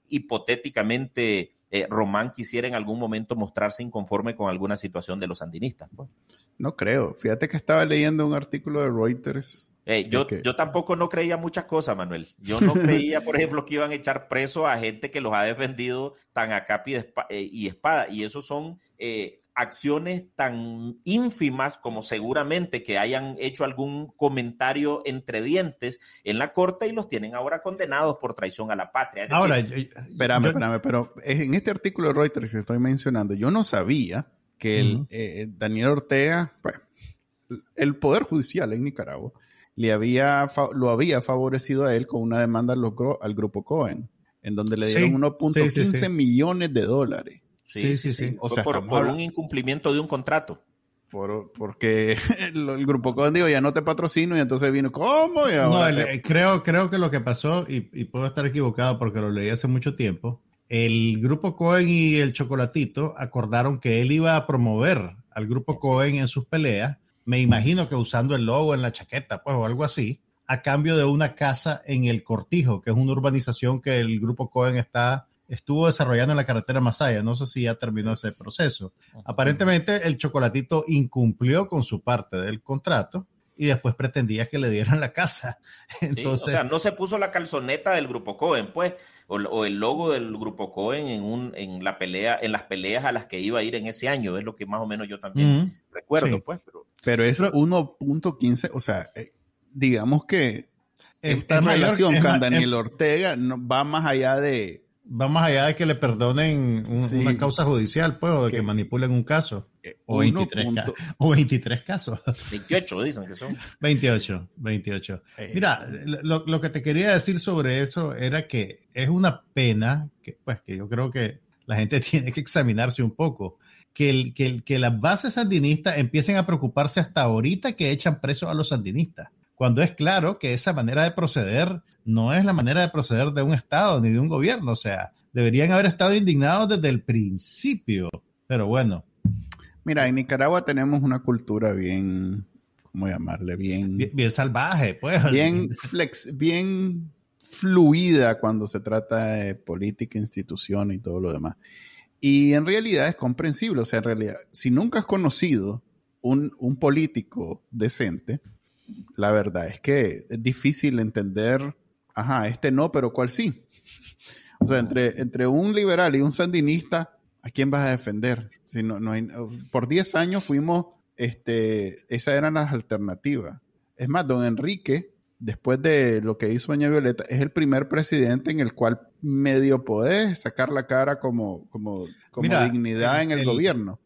hipotéticamente... Román quisiera en algún momento mostrarse inconforme con alguna situación de los sandinistas. Pues. No creo. Fíjate que estaba leyendo un artículo de Reuters yo, yo tampoco no creía muchas cosas, Manuel. Yo no creía, por ejemplo, que iban a echar preso a gente que los ha defendido tan a capa eh, y espada. Y eso son eh, acciones tan ínfimas como seguramente que hayan hecho algún comentario entre dientes en la corte y los tienen ahora condenados por traición a la patria. ahora, espérame, espérame, pero en este artículo de Reuters que estoy mencionando, yo no sabía que el, eh, Daniel Ortega, pues, el Poder Judicial en Nicaragua, le había, lo había favorecido a él con una demanda al, grupo Cohen, en donde le dieron 1.15 millones de dólares. Sí, sí, sí. O sea, por, un incumplimiento de un contrato. Por, porque el, grupo Cohen dijo, ya no te patrocino, y entonces vino, ¿cómo? creo, creo que lo que pasó, y, y, puedo estar equivocado porque lo leí hace mucho tiempo, el grupo Cohen y el Chocolatito acordaron que él iba a promover al grupo Cohen en sus peleas, me imagino que usando el logo en la chaqueta, pues, o algo así, a cambio de una casa en el Cortijo, que es una urbanización que el grupo Cohen está estuvo desarrollando en la carretera Masaya. No sé si ya terminó ese proceso. Aparentemente el chocolatito incumplió con su parte del contrato y después pretendía que le dieran la casa. Entonces, o sea, no se puso la calzoneta del grupo Cohen, pues, o, el logo del grupo Cohen en un en la pelea, en las peleas a las que iba a ir en ese año, es lo que más o menos yo también recuerdo, pues. Pero, pero es 1.15, o sea, eh, digamos que esta relación con Daniel Ortega no, va más allá de va más allá de que le perdonen una causa judicial, pues, o de que, manipulen un caso. Eh, o 23, o 23 casos. 28 dicen que son. 28, 28. Eh. Mira, lo, lo, que te quería decir sobre eso era que es una pena, que, pues, que yo creo que la gente tiene que examinarse un poco. Que, el, que, el, que las bases sandinistas empiecen a preocuparse hasta ahorita que echan presos a los sandinistas, cuando es claro que esa manera de proceder no es la manera de proceder de un Estado ni de un gobierno. O sea, deberían haber estado indignados desde el principio. Pero bueno. Mira, en Nicaragua tenemos una cultura bien, ¿cómo llamarle? Bien, bien, salvaje, pues. Bien, flex, bien fluida cuando se trata de política, institución y todo lo demás. Y en realidad es comprensible. O sea, en realidad, si nunca has conocido un, un político decente, la verdad es que es difícil entender ajá, este no, pero ¿cuál sí? O sea, entre, entre un liberal y un sandinista, ¿a quién vas a defender? Si no, no hay, por 10 años fuimos, este, esas eran las alternativas. Es más, don Enrique, después de lo que hizo doña Violeta, es el primer presidente en el cual medio podés sacar la cara como, como, como dignidad en el, gobierno.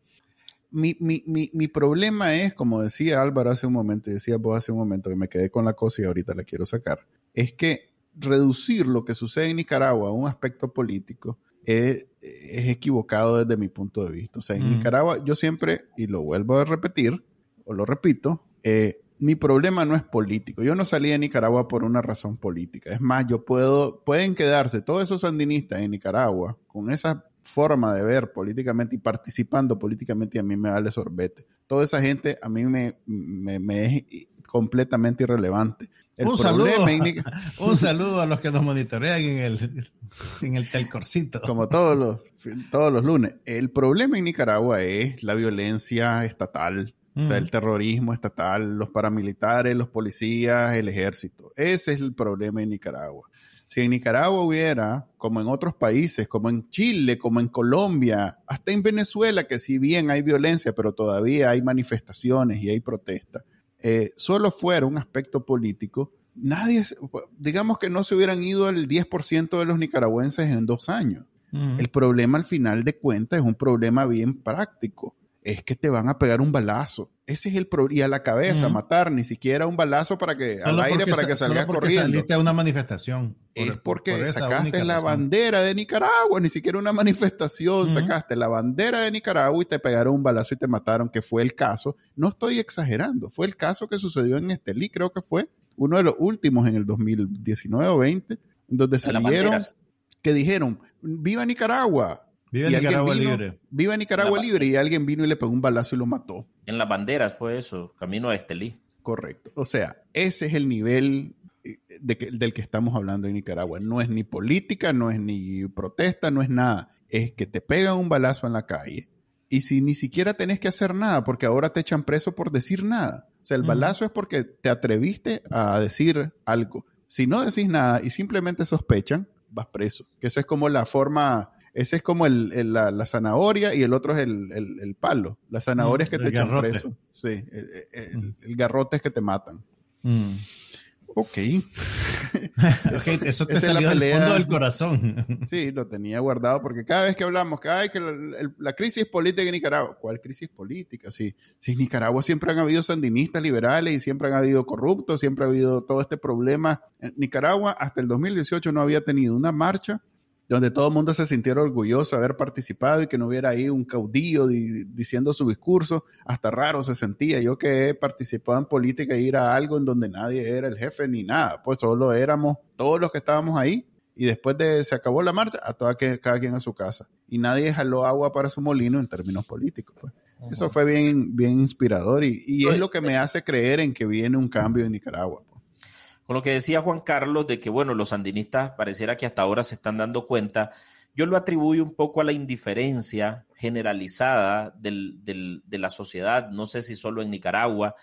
Mi, mi, mi, mi, problema es, como decía Álvaro hace un momento, y decía vos hace un momento, que me quedé con la cosa y ahorita la quiero sacar, es que reducir lo que sucede en Nicaragua a un aspecto político es, equivocado desde mi punto de vista. O sea, en Nicaragua yo siempre, y lo vuelvo a repetir, o lo repito, eh, mi problema no es político. Yo no salí de Nicaragua por una razón política. Es más, yo puedo, pueden quedarse todos esos sandinistas en Nicaragua con esa forma de ver políticamente y participando políticamente y a mí me vale sorbete. Toda esa gente a mí me, me es completamente irrelevante un, saludo, un saludo a los que nos monitorean en el, en el telcorcito. Como todos los, todos los lunes. El problema en Nicaragua es la violencia estatal, o sea, el terrorismo estatal, los paramilitares, los policías, el ejército. Ese es el problema en Nicaragua. Si en Nicaragua hubiera, como en otros países, como en Chile, como en Colombia, hasta en Venezuela, que si bien hay violencia, pero todavía hay manifestaciones y hay protestas, eh, solo fuera un aspecto político, nadie, digamos que no se hubieran ido el 10% de los nicaragüenses en dos años. El problema al final de cuentas es un problema bien práctico. Es que te van a pegar un balazo. Ese es el problema. Y a la cabeza, matar, ni siquiera un balazo para que, al aire para que salgas corriendo. saliste a una manifestación. es porque sacaste la bandera de Nicaragua, ni siquiera una manifestación. Sacaste la bandera de Nicaragua y te pegaron un balazo y te mataron, que fue el caso. No estoy exagerando, fue el caso que sucedió en Estelí, creo que fue uno de los últimos en el 2019 o 20, donde salieron que dijeron, viva Nicaragua. Viva Nicaragua libre. Viva Nicaragua libre. Y alguien vino y le pegó un balazo y lo mató. En las banderas fue eso, camino a Estelí. Correcto. O sea, ese es el nivel eh, del que estamos hablando en Nicaragua. No es ni política, no es ni protesta, no es nada. Es que te pegan un balazo en la calle y si ni siquiera tenés que hacer nada, porque ahora te echan preso por decir nada. O sea, el balazo es porque te atreviste a decir algo. Si no decís nada y simplemente sospechan, vas preso. Que esa es como la forma, ese es como el, la, zanahoria y el otro es el, palo. La zanahoria es que te echan preso. Sí, el, garrote es que te matan. Ok. eso te salió del fondo del corazón. sí, lo tenía guardado porque cada vez que hablamos, cada vez que la, crisis política en Nicaragua, ¿cuál crisis política? Sí, sí, en Nicaragua siempre han habido sandinistas liberales y siempre han habido corruptos, siempre ha habido todo este problema. En Nicaragua hasta el 2018 no había tenido una marcha donde todo el mundo se sintiera orgulloso de haber participado y que no hubiera ahí un caudillo diciendo su discurso, hasta raro se sentía. Yo que he participado en política e ir a algo en donde nadie era el jefe ni nada, pues solo éramos todos los que estábamos ahí y después de se acabó la marcha, a toda que, cada quien a su casa. Y nadie jaló agua para su molino en términos políticos. Pues. Eso fue bien, bien inspirador y, y es lo que me hace creer en que viene un cambio en Nicaragua. Con lo que decía Juan Carlos de que, bueno, los sandinistas pareciera que hasta ahora se están dando cuenta, yo lo atribuyo un poco a la indiferencia generalizada del, del, de la sociedad, no sé si solo en Nicaragua,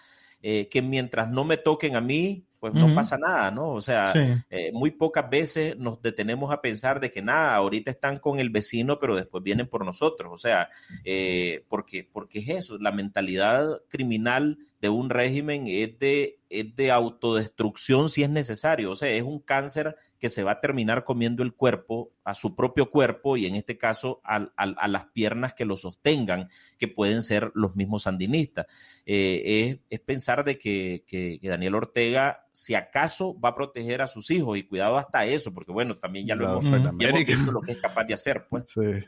eh, que mientras no me toquen a mí, pues no pasa nada, ¿no? O sea, eh, muy pocas veces nos detenemos a pensar de que nada, ahorita están con el vecino, pero después vienen por nosotros. O sea, eh, porque, porque es eso, la mentalidad criminal de un régimen es de, de autodestrucción si es necesario. O sea, es un cáncer que se va a terminar comiendo el cuerpo, a su propio cuerpo y en este caso a, las piernas que lo sostengan, que pueden ser los mismos sandinistas. Eh, es, pensar de que, que, Daniel Ortega, si acaso, va a proteger a sus hijos y cuidado hasta eso, porque bueno, también ya lo hemos, visto lo que es capaz de hacer. Pues. Sí.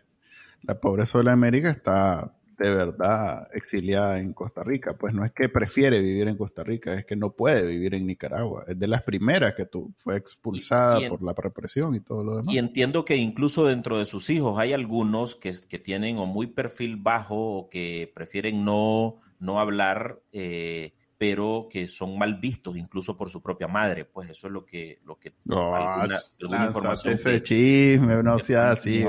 La pobreza de la América está de verdad exiliada en Costa Rica. Pues no es que prefiere vivir en Costa Rica, es que no puede vivir en Nicaragua. Es de las primeras que tu, fue expulsada por la represión y todo lo demás. Y entiendo que incluso dentro de sus hijos hay algunos que, que tienen o muy perfil bajo o que prefieren no, no hablar. Eh, pero que son mal vistos incluso por su propia madre. Pues eso es lo que... Lo que información ese chisme, no sea así.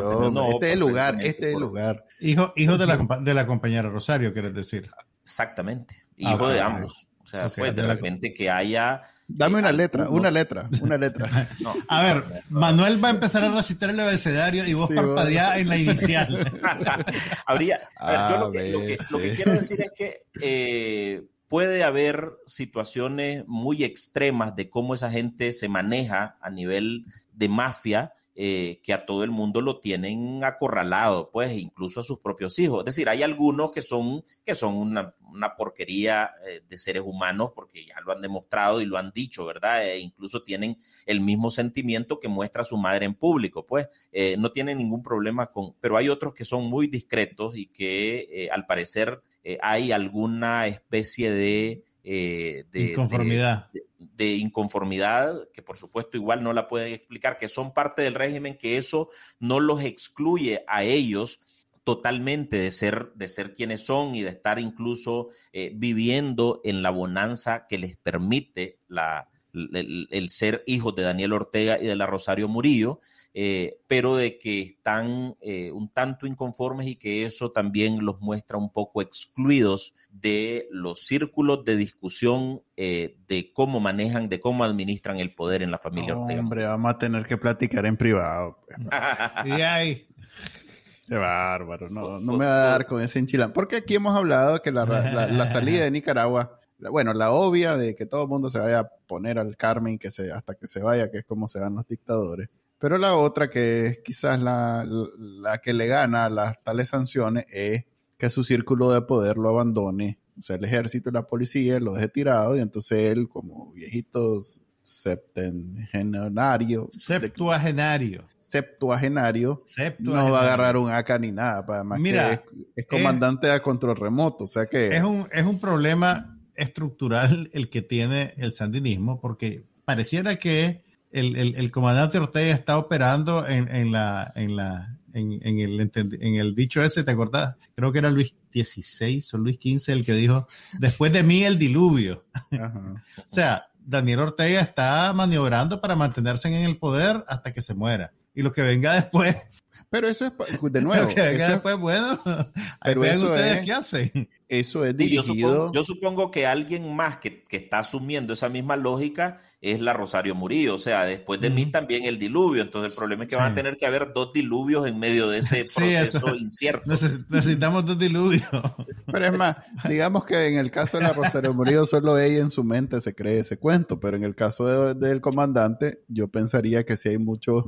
este es el lugar, este es el lugar. Hijo, hijo de, la, de la compañera Rosario, quieres decir. Exactamente. Hijo de ambos. O sea, pues de repente que haya... Dame una letra, una letra, una letra. a ver, Manuel va a empezar a recitar el abecedario y vos sí, en la inicial. Habría... A ver, yo lo que, lo, que, lo que, quiero decir es que... Eh, puede haber situaciones muy extremas de cómo esa gente se maneja a nivel de mafia, eh, que a todo el mundo lo tienen acorralado, pues incluso a sus propios hijos. Es decir, hay algunos que son, que son una, porquería eh, de seres humanos porque ya lo han demostrado y lo han dicho, ¿verdad? E incluso tienen el mismo sentimiento que muestra su madre en público, pues eh, no tienen ningún problema con, pero hay otros que son muy discretos y que al parecer eh, hay alguna especie de, eh, inconformidad. De, inconformidad, que por supuesto igual no la pueden explicar, que son parte del régimen, que eso no los excluye a ellos totalmente de ser, de ser quienes son y de estar incluso eh, viviendo en la bonanza que les permite la, el, ser hijos de Daniel Ortega y de la Rosario Murillo, eh, pero de que están eh, un tanto inconformes y que eso también los muestra un poco excluidos de los círculos de discusión eh, de cómo manejan, de cómo administran el poder en la familia Ortega. Hombre, vamos a tener que platicar en privado. Pues, y ahí. Qué bárbaro, no, no me va a dar con ese enchilán. Porque aquí hemos hablado que la, la salida de Nicaragua bueno, la obvia de que todo el mundo se vaya a poner al Carmen que se, hasta que se vaya, que es como se dan los dictadores. Pero la otra, que es quizás la, la que le gana a las tales sanciones, es que su círculo de poder lo abandone. O sea, el ejército y la policía lo deje tirado y entonces él, como viejito septengenario. Septuagenario. Septuagenario. No va a agarrar un AK ni nada. Además Mira, que es, comandante a control remoto. O sea que... Es un, es un problema estructural el que tiene el sandinismo, porque pareciera que el, el, comandante Ortega está operando en, en la, en, la, en, en, el, en el dicho ese, ¿te acordás? Creo que era Luis XVI o Luis XV el que dijo, después de mí el diluvio. o sea, Daniel Ortega está maniobrando para mantenerse en el poder hasta que se muera. Y lo que venga después pero eso es, de nuevo. eso es, bueno, pero eso ustedes es, qué hacen. Eso es dirigido. Yo supongo, que alguien más que, que, está asumiendo esa misma lógica es la Rosario Murillo. O sea, después de mí también el diluvio. Entonces el problema es que van a tener que haber dos diluvios en medio de ese proceso incierto. necesitamos dos diluvios. Pero es más, digamos que en el caso de la Rosario Murillo, solo ella en su mente se cree ese cuento. Pero en el caso del comandante, yo pensaría que si hay muchos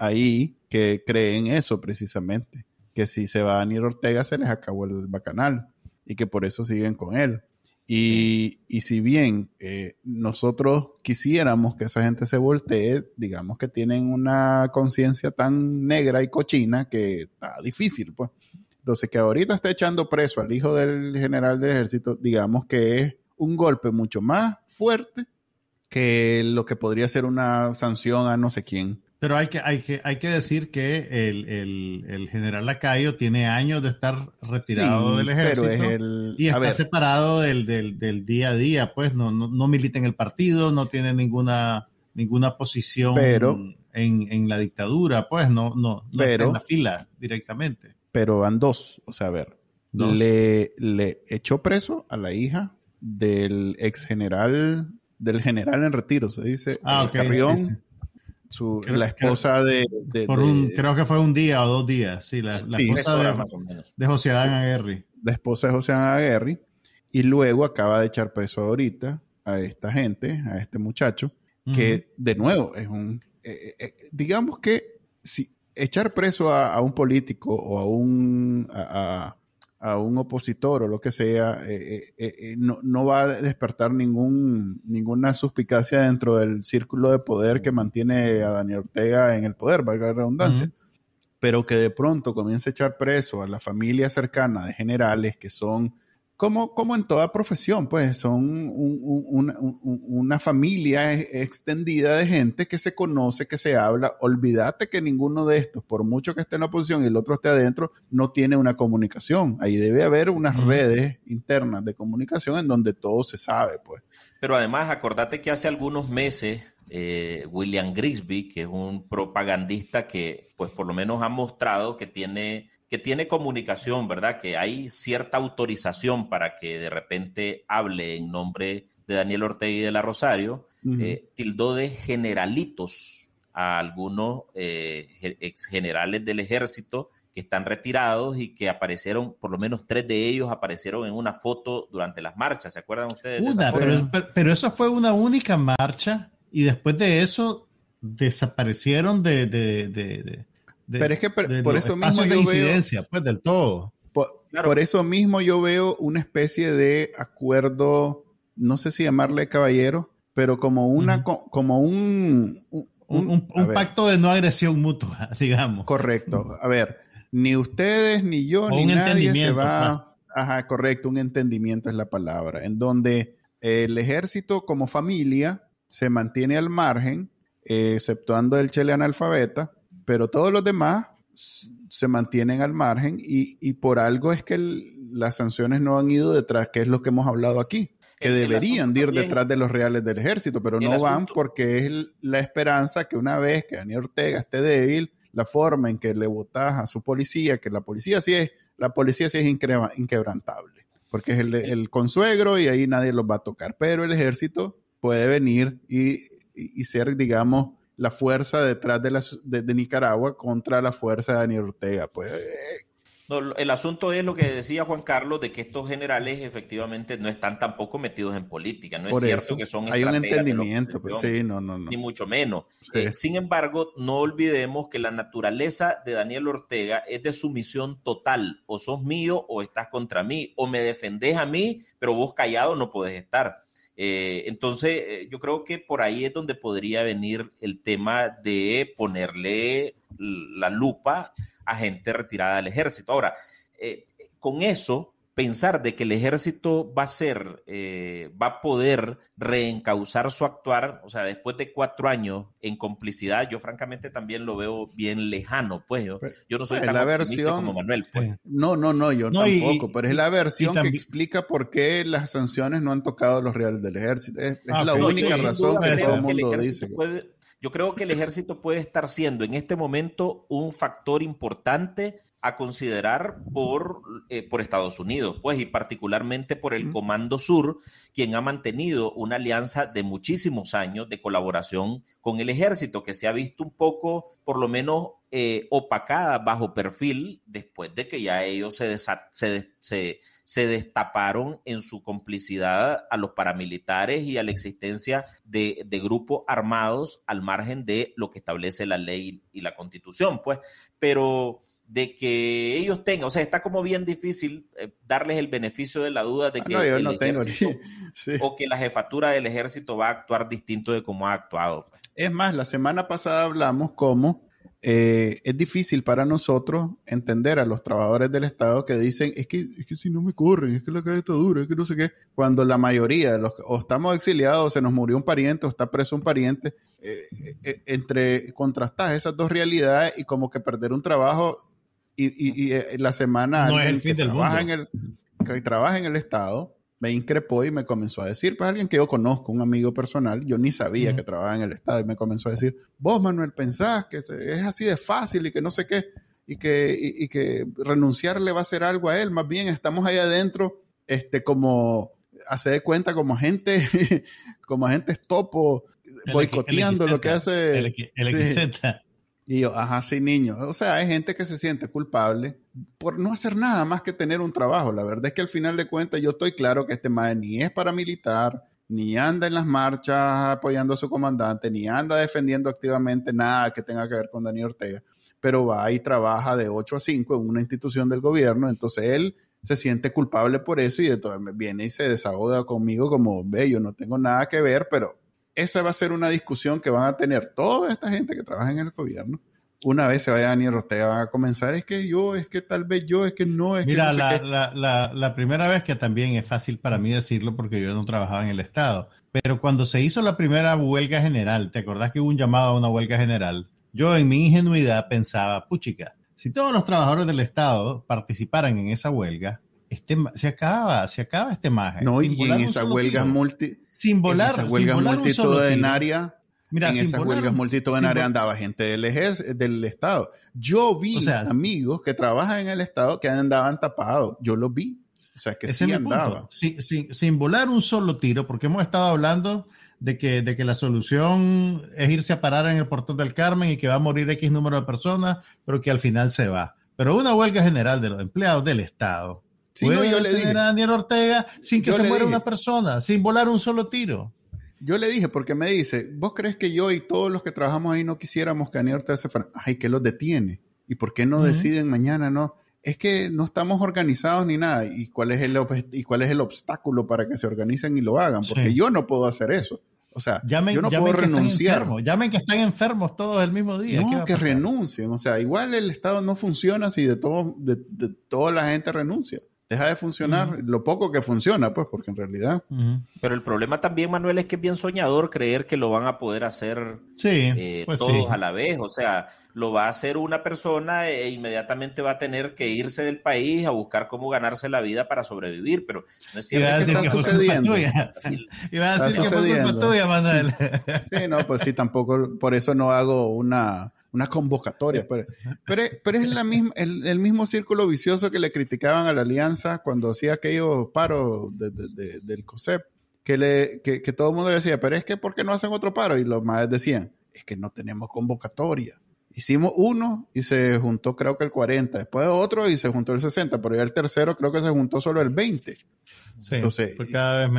ahí que creen eso precisamente, que si se va a Daniel Ortega se les acabó el bacanal y que por eso siguen con él. Y, y si bien eh, nosotros quisiéramos que esa gente se voltee, digamos que tienen una conciencia tan negra y cochina que está difícil, pues. Entonces, que ahorita está echando preso al hijo del general del ejército, digamos que es un golpe mucho más fuerte que lo que podría ser una sanción a no sé quién Pero hay que, hay que, hay que decir que el, general Lacayo tiene años de estar retirado del ejército y está separado del, día a día, pues no, no, milita en el partido, no tiene ninguna, ninguna posición en, la dictadura, pues no, no, está en la fila directamente. Pero van dos, o sea, a ver, le, le echó preso a la hija del ex general, del general en retiro, se dice, ah, Carrión la esposa de, creo que fue un día o dos días, sí, la, esposa de, José Adán Aguirre. La esposa de José Adán Aguirre. Y luego acaba de echar preso ahorita a esta gente, a este muchacho, que de nuevo es un... Eh, eh, eh, digamos que si echar preso a, un político o a un... a, a un opositor o lo que sea, eh, eh, eh, no, va a despertar ningún, ninguna suspicacia dentro del círculo de poder que mantiene a Daniel Ortega en el poder, valga la redundancia. Pero que de pronto comience a echar preso a la familia cercana de generales que son como, como en toda profesión, pues son una familia extendida de gente que se conoce, que se habla. Olvídate que ninguno de estos, por mucho que esté en la oposición y el otro esté adentro, no tiene una comunicación. Ahí debe haber unas redes internas de comunicación en donde todo se sabe, pues. Pero además, acordate que hace algunos meses eh, William Grisby, que es un propagandista que, pues por lo menos ha mostrado que tiene que tiene comunicación, ¿verdad? Que hay cierta autorización para que de repente hable en nombre de Daniel Ortega y de la Rosario, eh, tildó de generalitos a algunos eh, ex generales del ejército que están retirados y que aparecieron, por lo menos tres de ellos aparecieron en una foto durante las marchas. ¿Se acuerdan ustedes? Una, pero, pero, eso fue una única marcha y después de eso desaparecieron de, de pero es que por, eso mismo yo incidencia, pues del todo. Por, eso mismo yo veo una especie de acuerdo, no sé si llamarle caballero, pero como una, como un, un, pacto de no agresión mutua, digamos. Correcto. A ver, ni ustedes, ni yo, ni nadie se va. Pues. Ajá, correcto, un entendimiento es la palabra, en donde el ejército como familia se mantiene al margen, eh, exceptuando el chile analfabeta, pero todos los demás se mantienen al margen y, por algo es que las sanciones no han ido detrás, que es lo que hemos hablado aquí, que deberían ir detrás de los reales del ejército, pero no van porque es la esperanza que una vez que Daniel Ortega esté débil, la forma en que le votas a su policía, que la policía sí es, la policía sí es inquebrantable, porque es el, consuegro y ahí nadie los va a tocar, pero el ejército puede venir y ser, digamos, la fuerza detrás de, la, de, Nicaragua contra la fuerza de Daniel Ortega. Pues, no, el asunto es lo que decía Juan Carlos, de que estos generales efectivamente no están tampoco metidos en política. No es cierto que son Hay un entendimiento, pues sí, no, no, no. Ni mucho menos. Eh, sin embargo, no olvidemos que la naturaleza de Daniel Ortega es de sumisión total. O sos mío o estás contra mí. O me defendés a mí, pero vos callado no podés estar. Eh, entonces, eh, yo creo que por ahí es donde podría venir el tema de ponerle la lupa a gente retirada del ejército. Ahora, eh, con eso, pensar de que el ejército va a ser, eh, va a poder reencauzar su actuar, o sea, después de cuatro años en complicidad, yo francamente también lo veo bien lejano, pues yo, yo no soy pues, tan la versión, como Manuel. Pues. No, no, no, yo tampoco, pero es la versión que explica por qué las sanciones no han tocado los reales del ejército. Es, ah, la única razón que todo el mundo dice. yo creo que el ejército puede estar siendo en este momento un factor importante a considerar por, eh, por Estados Unidos, pues, y particularmente por el Comando Sur, quien ha mantenido una alianza de muchísimos años de colaboración con el ejército, que se ha visto un poco, por lo menos, eh, opacada bajo perfil después de que ya ellos se, se, se, destaparon en su complicidad a los paramilitares y a la existencia de, de grupos armados al margen de lo que establece la ley y la constitución, pues, pero de que ellos tengan, o sea, está como bien difícil eh, darles el beneficio de la duda de ah, que el ejército, o que la jefatura del ejército va a actuar distinto de cómo ha actuado. Pues. Es más, la semana pasada hablamos cómo eh, es difícil para nosotros entender a los trabajadores del Estado que dicen, es que, es que si no me corren, es que la calle está dura, es que no sé qué, cuando la mayoría de los, o estamos exiliados, o se nos murió un pariente, o está preso un pariente, eh, eh, entre contrastas esas dos realidades y como que perder un trabajo y, y, la semana no el fin que, del trabaja en el, que trabaja en el Estado me increpó y me comenzó a decir, pues alguien que yo conozco, un amigo personal, yo ni sabía que trabajaba en el Estado y me comenzó a decir, vos Manuel pensás que es así de fácil y que no sé qué, y que, y, que renunciarle va a ser algo a él, más bien estamos ahí adentro, este, como, hace de cuenta como gente, como agentes topo, boicoteando lo que hace... El, el, y yo, ajá, sí, niño. O sea, hay gente que se siente culpable por no hacer nada más que tener un trabajo. La verdad es que al final de cuentas yo estoy claro que este madre ni es paramilitar, ni anda en las marchas apoyando a su comandante, ni anda defendiendo activamente nada que tenga que ver con Daniel Ortega, pero va y trabaja de 8 a 5 en una institución del gobierno, entonces él se siente culpable por eso y entonces viene y se desahoga conmigo como, ve, yo no tengo nada que ver, pero esa va a ser una discusión que van a tener toda esta gente que trabaja en el gobierno. Una vez se vaya Daniel Ortega, van a comenzar, es que yo, es que tal vez yo, es que no, es Mira, que la, la, la, la, primera vez que también es fácil para mí decirlo porque yo no trabajaba en el Estado, pero cuando se hizo la primera huelga general, ¿te acordás que hubo un llamado a una huelga general? Yo en mi ingenuidad pensaba, puchica, si todos los trabajadores del Estado participaran en esa huelga, este, se acaba, se acaba este maje. No, y en esa huelga multi sin volar. En esa huelga multitudinaria. Mira, en esas huelgas multitudinarias andaba gente del, del Estado. Yo vi amigos que trabajan en el Estado que andaban tapados. Yo los vi. O sea, que sí andaba. sin volar un solo tiro, porque hemos estado hablando de que, de que la solución es irse a parar en el portón del Carmen y que va a morir X número de personas, pero que al final se va. Pero una huelga general de los empleados del Estado Sí, no, yo le dije. a Daniel Ortega sin que se muera una persona, sin volar un solo tiro. Yo le dije, porque me dice, ¿vos crees que yo y todos los que trabajamos ahí no quisiéramos que Daniel Ortega se fuera? Ay, ¿qué los detiene? ¿Y por qué no deciden mañana? No, es que no estamos organizados ni nada. ¿Y cuál es el, y cuál es el obstáculo para que se organicen y lo hagan? Porque yo no puedo hacer eso. O sea, yo no puedo renunciar. Llamen que están enfermos todos el mismo día. No, que renuncien. O sea, igual el Estado no funciona si de, todo, de toda la gente renuncia deja de funcionar, lo poco que funciona, pues, porque en realidad. Pero el problema también, Manuel, es que es bien soñador creer que lo van a poder hacer eh, pues todos a la vez. O sea, lo va a hacer una persona e inmediatamente va a tener que irse del país a buscar cómo ganarse la vida para sobrevivir. Pero no es cierto que está sucediendo. Iba a decir que fue culpa tuya, Manuel. Sí, no, pues sí, tampoco, por eso no hago una una convocatoria. Pero, pero, es la misma, el, mismo círculo vicioso que le criticaban a la alianza cuando hacía aquellos paros del COSEP, que, le, que, todo el mundo decía, pero es que ¿por qué no hacen otro paro? Y los más decían, es que no tenemos convocatoria. Hicimos uno y se juntó creo que el 40, después otro y se juntó el 60, pero ya el tercero creo que se juntó solo el 20. Entonces,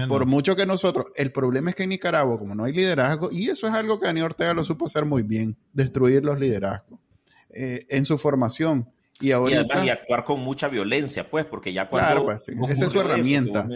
por mucho que nosotros, el problema es que en Nicaragua, como no hay liderazgo, y eso es algo que Daniel Ortega lo supo hacer muy bien, destruir los liderazgos eh, en su formación. Y, además y actuar con mucha violencia, pues, porque ya cuando... Pues, esa es su herramienta.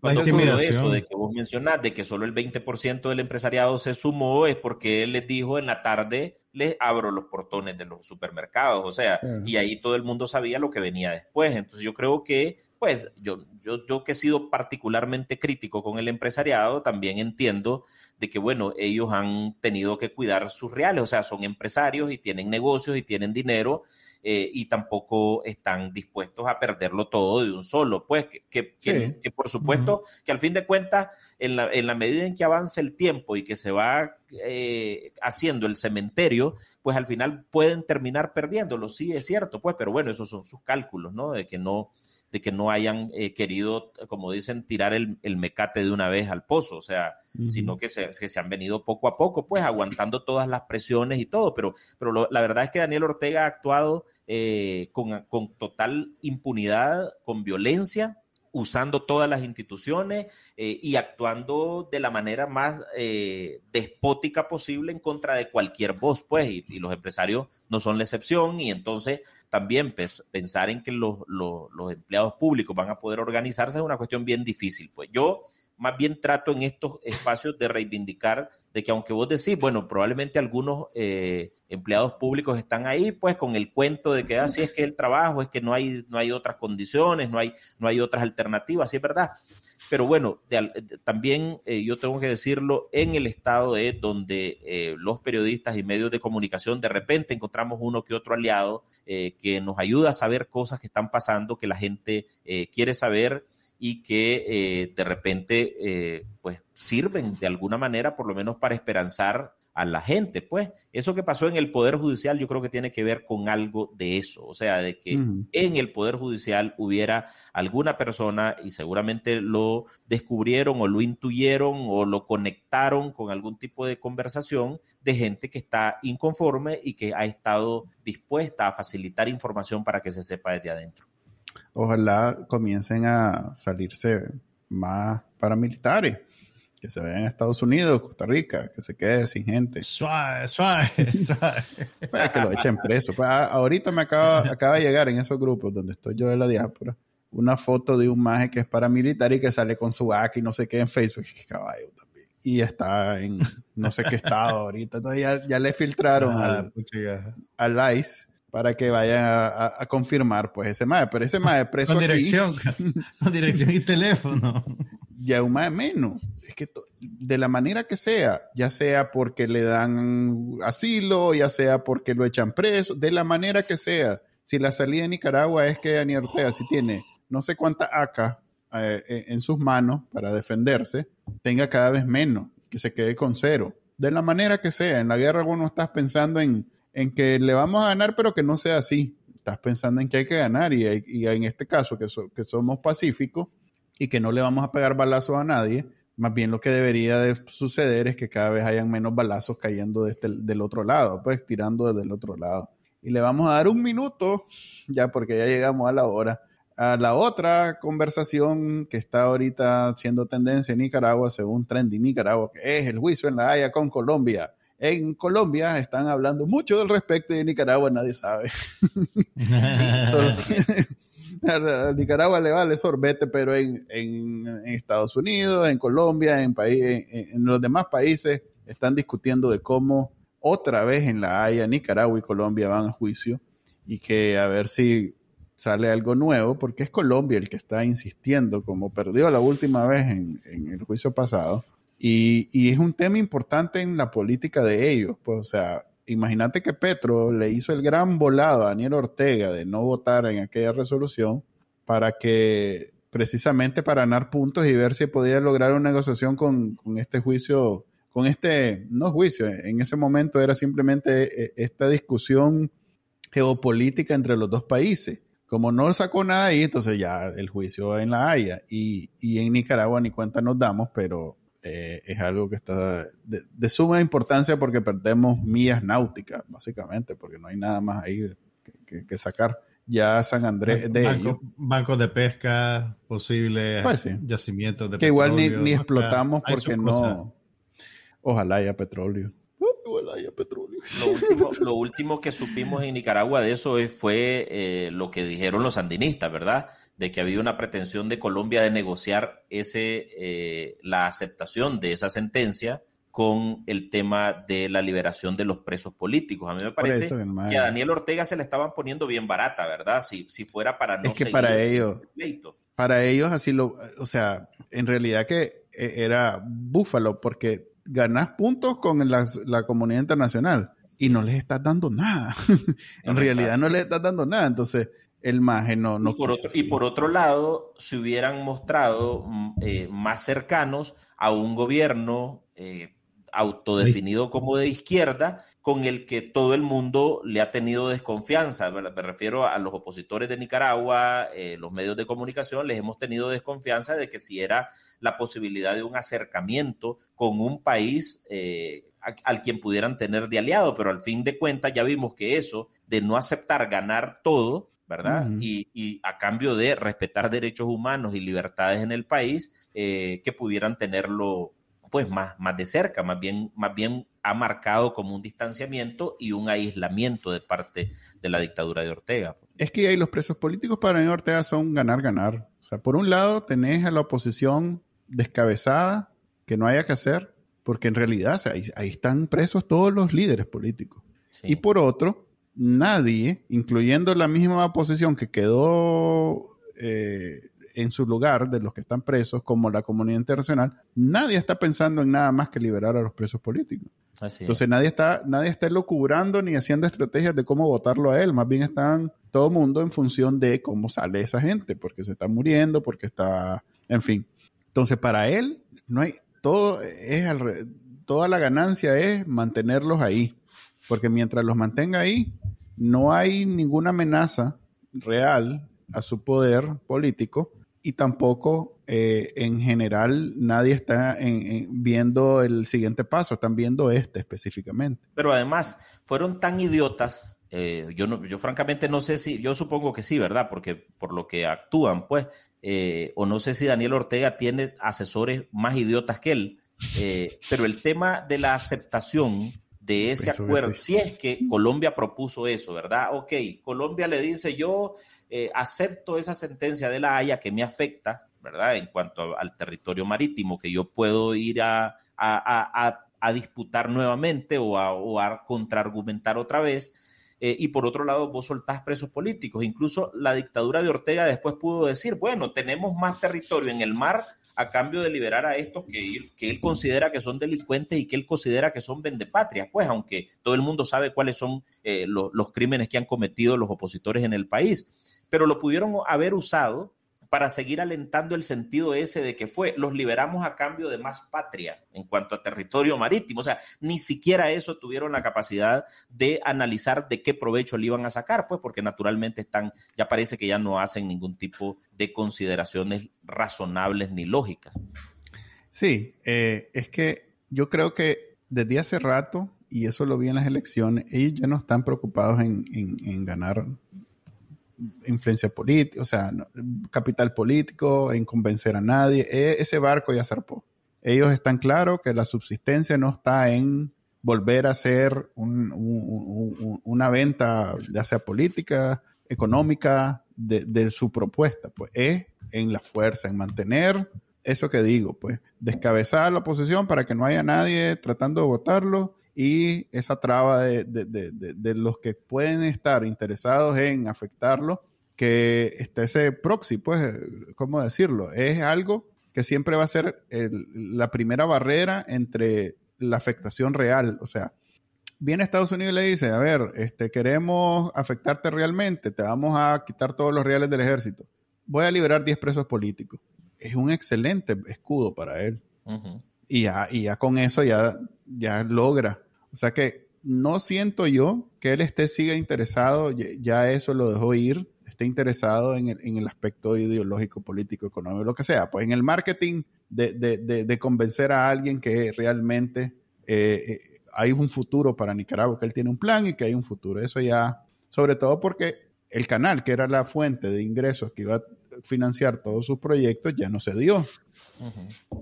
Cuando ocurrió eso de que vos mencionás, de que solo el 20% del empresariado se sumó, es porque él les dijo en la tarde, les abro los portones de los supermercados, o sea, y ahí todo el mundo sabía lo que venía después. Entonces yo creo que, pues, yo, yo, yo que he sido particularmente crítico con el empresariado, también entiendo de que, bueno, ellos han tenido que cuidar sus reales, o sea, son empresarios y tienen negocios y tienen dinero eh, y tampoco están dispuestos a perderlo todo de un solo. Pues que, que, por supuesto que al fin de cuentas, en la, en la, medida en que avance el tiempo y que se va eh, haciendo el cementerio, pues al final pueden terminar perdiéndolo, sí es cierto, pues, pero bueno, esos son sus cálculos, ¿no? De que no, de que no hayan eh, querido, como dicen, tirar el, mecate de una vez al pozo, o sea, sino que se, que se han venido poco a poco, pues aguantando todas las presiones y todo, pero, pero la verdad es que Daniel Ortega ha actuado eh, con, con total impunidad, con violencia, usando todas las instituciones eh, y actuando de la manera más eh, despótica posible en contra de cualquier voz, pues, y, los empresarios no son la excepción, y entonces también pensar en que los, los, empleados públicos van a poder organizarse es una cuestión bien difícil. Pues yo más bien trato en estos espacios de reivindicar de que aunque vos decís, bueno, probablemente algunos eh, empleados públicos están ahí, pues con el cuento de que así ah, es que el trabajo, es que no hay, no hay otras condiciones, no hay, no hay otras alternativas, sí es verdad. Pero bueno, también eh, yo tengo que decirlo, en el estado es donde eh, los periodistas y medios de comunicación de repente encontramos uno que otro aliado que nos ayuda a saber cosas que están pasando, que la gente quiere saber y que eh, de repente eh, pues sirven de alguna manera por lo menos para esperanzar a la gente. Pues. Eso que pasó en el Poder Judicial yo creo que tiene que ver con algo de eso, o sea, de que en el Poder Judicial hubiera alguna persona y seguramente lo descubrieron o lo intuyeron o lo conectaron con algún tipo de conversación de gente que está inconforme y que ha estado dispuesta a facilitar información para que se sepa desde adentro. Ojalá comiencen a salirse más paramilitares, que se vayan a Estados Unidos, Costa Rica, que se quede sin gente. Suave, suave, suave. Pues que lo echen preso. Pues, ah, ahorita me acaba, acaba de llegar en esos grupos donde estoy yo de la diáspora una foto de un maje que es paramilitar y que sale con su AK y no sé qué en Facebook. Que caballo también. Y está en no sé qué estado ahorita. Entonces ya, le filtraron ah, al, al ICE para que vayan a, confirmar pues ese MAE. Pero ese MAE preso con dirección, con dirección y teléfono. Ya un MAE menos. Es que de la manera que sea, ya sea porque le dan asilo, ya sea porque lo echan preso, de la manera que sea. Si la salida de Nicaragua es que Daniel Ortega si tiene no sé cuánta ACA eh, en sus manos para defenderse, tenga cada vez menos, que se quede con cero. De la manera que sea. En la guerra vos no estás pensando en en que le vamos a ganar, pero que no sea así. Estás pensando en que hay que ganar y, en este caso que, somos pacíficos y que no le vamos a pegar balazos a nadie, más bien lo que debería de suceder es que cada vez hayan menos balazos cayendo este, del otro lado, pues tirando desde el otro lado. Y le vamos a dar un minuto, ya porque ya llegamos a la hora, a la otra conversación que está ahorita siendo tendencia en Nicaragua, según Trendy Nicaragua, que es el juicio en la Haya con Colombia en Colombia están hablando mucho del respecto y en Nicaragua nadie sabe. a Nicaragua le vale sorbete, pero en, Estados Unidos, en Colombia, en, en, los demás países están discutiendo de cómo otra vez en La Haya, Nicaragua y Colombia van a juicio y que a ver si sale algo nuevo, porque es Colombia el que está insistiendo, como perdió la última vez en el juicio pasado, y, es un tema importante en la política de ellos. Pues, o sea, imagínate que Petro le hizo el gran volado a Daniel Ortega de no votar en aquella resolución para que, precisamente para ganar puntos y ver si podía lograr una negociación con, este juicio, con este, no juicio, en ese momento era simplemente eh, esta discusión geopolítica entre los dos países. Como no sacó nada ahí, entonces ya el juicio en La Haya y, y en Nicaragua ni cuenta nos damos, pero eh, es algo que está de, suma importancia porque perdemos millas náuticas, básicamente, porque no hay nada más ahí que, sacar. Ya San Andrés de banco, bancos de pesca, posibles pues yacimientos de que igual ni, explotamos porque no. Ojalá haya petróleo. Ojalá haya petróleo. Lo último, que supimos en Nicaragua de eso fue eh, lo que dijeron los sandinistas, ¿verdad? de que había una pretensión de Colombia de negociar ese, eh, la aceptación de esa sentencia con el tema de la liberación de los presos políticos. A mí me parece que a Daniel Ortega se le estaban poniendo bien barata, ¿verdad? Si, si fuera para no es que para ellos, para ellos así lo, o sea, en realidad que eh, era búfalo porque ganás puntos con la, la comunidad internacional y no les estás dando nada. en realidad no les estás dando nada. Entonces, el maje no, no y, por otro, y por otro lado, se hubieran mostrado mm, eh, más cercanos a un gobierno eh, autodefinido como de izquierda, con el que todo el mundo le ha tenido desconfianza. Me, refiero a los opositores de Nicaragua, eh, los medios de comunicación, les hemos tenido desconfianza de que si era la posibilidad de un acercamiento con un país al quien pudieran tener de aliado, pero al fin de cuentas ya vimos que eso de no aceptar ganar todo, ¿verdad? y, a cambio de respetar derechos humanos y libertades en el país, eh, que pudieran tenerlo pues más, más de cerca, más bien, más bien ha marcado como un distanciamiento y un aislamiento de parte de la dictadura de Ortega. Es que ahí los presos políticos para mí Ortega son ganar, ganar. O sea, por un lado tenés a la oposición descabezada que no haya que hacer, porque en realidad ahí, están presos todos los líderes políticos. Y por otro, nadie, incluyendo la misma posición que quedó eh, en su lugar de los que están presos, como la comunidad internacional, nadie está pensando en nada más que liberar a los presos políticos. Entonces nadie está, nadie está locubrando ni haciendo estrategias de cómo votarlo a él, más bien están todo el mundo en función de cómo sale esa gente, porque se está muriendo, porque está, en fin. Entonces para él no hay, todo es toda la ganancia es mantenerlos ahí, porque mientras los mantenga ahí, no hay ninguna amenaza real a su poder político y tampoco eh, en general nadie está viendo el siguiente paso, están viendo este específicamente. Pero además fueron tan idiotas, eh, yo, no, yo francamente no sé si, yo supongo que sí, ¿verdad? Porque por lo que actúan, pues, eh, o no sé si Daniel Ortega tiene asesores más idiotas que él, pero el tema de la aceptación de ese acuerdo, si es que Colombia propuso eso, ¿verdad? Ok, Colombia le dice yo eh, acepto esa sentencia de la Haya que me afecta, ¿verdad? En cuanto al territorio marítimo, que yo puedo ir a, a, disputar nuevamente o a, o a contraargumentar otra vez. Eh, y por otro lado, vos soltás presos políticos. Incluso la dictadura de Ortega después pudo decir, bueno, tenemos más territorio en el mar a cambio de liberar a estos que él, que él considera que son delincuentes y que él considera que son vendepatrias, pues aunque todo el mundo sabe cuáles son eh, los crímenes que han cometido los opositores en el país pero lo pudieron haber usado para seguir alentando el sentido ese de que fue, los liberamos a cambio de más patria en cuanto a territorio marítimo. O sea, ni siquiera eso tuvieron la capacidad de analizar de qué provecho le iban a sacar, pues porque naturalmente están, ya parece que ya no hacen ningún tipo de consideraciones razonables ni lógicas. Sí, eh, es que yo creo que desde hace rato, y eso lo vi en las elecciones, ellos ya no están preocupados en, en ganar influencia política, o sea, capital político, en convencer a nadie. E, ese barco ya zarpó. Ellos están claros que la subsistencia no está en volver a hacer una venta, ya sea política, económica, de, su propuesta. Pues es en la fuerza, en mantener eso que digo, pues descabezar la oposición para que no haya nadie tratando de votarlo y esa traba de, los que pueden estar interesados en afectarlo, que está ese proxy, pues, ¿cómo decirlo? Es algo que siempre va a ser la primera barrera entre la afectación real. O sea, viene Estados Unidos y le dice, a ver, este, queremos afectarte realmente, te vamos a quitar todos los reales del ejército. Voy a liberar 10 presos políticos. Es un excelente escudo para él. y, ya, y ya con eso ya, ya logra o sea que no siento yo que él esté siga interesado, ya eso lo dejó ir, esté interesado en el, aspecto ideológico, político, económico, lo que sea. Pues en el marketing de, convencer a alguien que realmente eh, eh, hay un futuro para Nicaragua, que él tiene un plan y que hay un futuro. Eso ya, sobre todo porque el canal, que era la fuente de ingresos que iba a financiar todos sus proyectos, ya no se dio.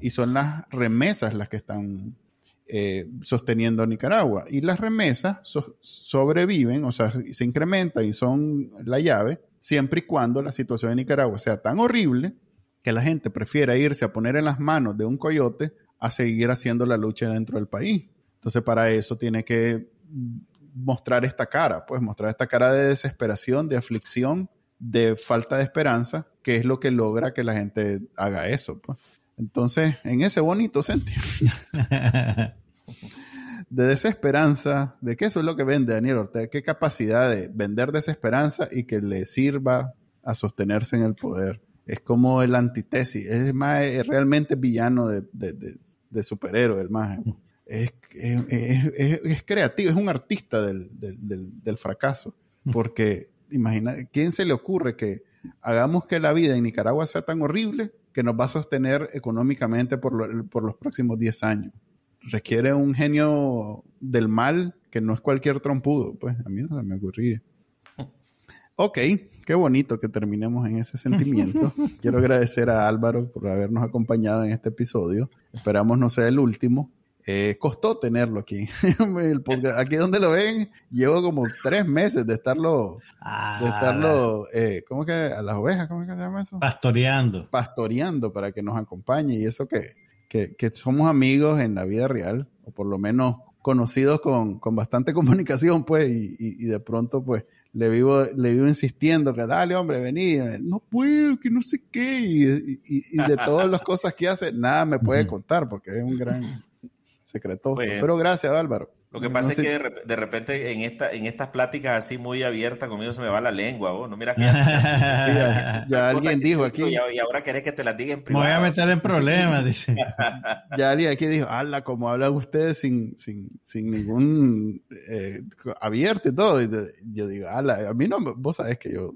Y son las remesas las que están eh, sosteniendo Nicaragua. Y las remesas sobreviven, o sea, se incrementan y son la llave, siempre y cuando la situación en Nicaragua sea tan horrible que la gente prefiera irse a poner en las manos de un coyote a seguir haciendo la lucha dentro del país. Entonces, para eso tiene que mostrar esta cara, pues mostrar esta cara de desesperación, de aflicción, de falta de esperanza, que es lo que logra que la gente haga eso. Pues. Entonces, en ese bonito sentido de desesperanza, de que eso es lo que vende Daniel Ortega, qué capacidad de vender desesperanza y que le sirva a sostenerse en el poder. Es como el antítesis, es más, es realmente villano de, de, superhéroe, el más. Es, es, creativo, es un artista del, del fracaso, porque imagina, ¿quién se le ocurre que hagamos que la vida en Nicaragua sea tan horrible que nos va a sostener económicamente por, los próximos 10 años. Requiere un genio del mal que no es cualquier trompudo, pues a mí no se me ocurriría. Ok, qué bonito que terminemos en ese sentimiento. Quiero agradecer a Álvaro por habernos acompañado en este episodio. Esperamos no sea el último. Eh, costó tenerlo aquí. aquí donde lo ven, llevo como tres meses de estarlo, de ah, estarlo, eh, ¿cómo que? A las ovejas, ¿cómo que se llama eso? Pastoreando. Pastoreando para que nos acompañe y eso que, que, que somos amigos en la vida real, o por lo menos conocidos con, con bastante comunicación, pues, y, y, de pronto, pues, le vivo, le vivo insistiendo que dale, hombre, vení, no puedo, que no sé qué, y, y de todas las cosas que hace, nada me puede contar, porque es un gran secretoso. Pero gracias, Álvaro. Lo que pasa es que de, repente en, esta, en estas pláticas así muy abiertas conmigo se me va la lengua, vos. No mira que ya, alguien dijo aquí. Y ahora querés que te las diga en privado. Me voy a meter en problemas, dice. ya alguien aquí dijo, ala, como hablan ustedes sin, sin, sin ningún eh, abierto y todo. Y yo digo, ala, a mí no, vos sabés que yo.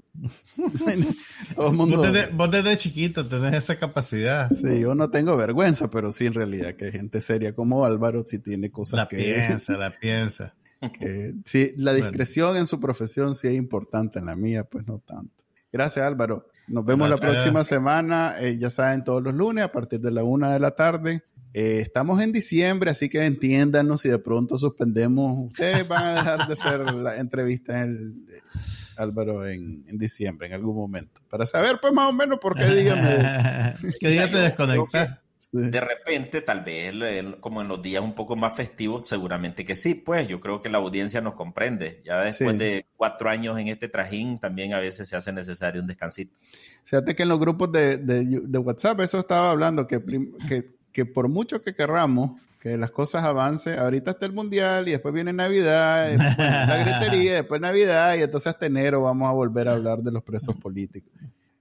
todo el mundo. Vos desde, chiquito tenés esa capacidad. Sí, yo no tengo vergüenza, pero sí en realidad que gente seria como Álvaro sí tiene cosas la que. Piensa, piensa. sí, la discreción en su profesión sí es importante, en la mía pues no tanto. Gracias Álvaro. Nos vemos la próxima semana, eh, ya saben, todos los lunes a partir de la una de la tarde. Eh, estamos en diciembre, así que entiéndanos si de pronto suspendemos. Ustedes van a dejar de hacer la entrevista en eh, Álvaro en, diciembre, en algún momento. Para saber, pues más o menos por qué dígame. ¿Qué día te desconectas? De repente, tal vez, como en los días un poco más festivos, seguramente que sí, pues yo creo que la audiencia nos comprende. Ya después de cuatro años en este trajín, también a veces se hace necesario un descansito. Fíjate que en los grupos de, de, WhatsApp, eso estaba hablando, que, que, que, por mucho que querramos que las cosas avancen, ahorita está el Mundial y después viene Navidad, después la gritería, después Navidad y entonces hasta enero vamos a volver a hablar de los presos políticos.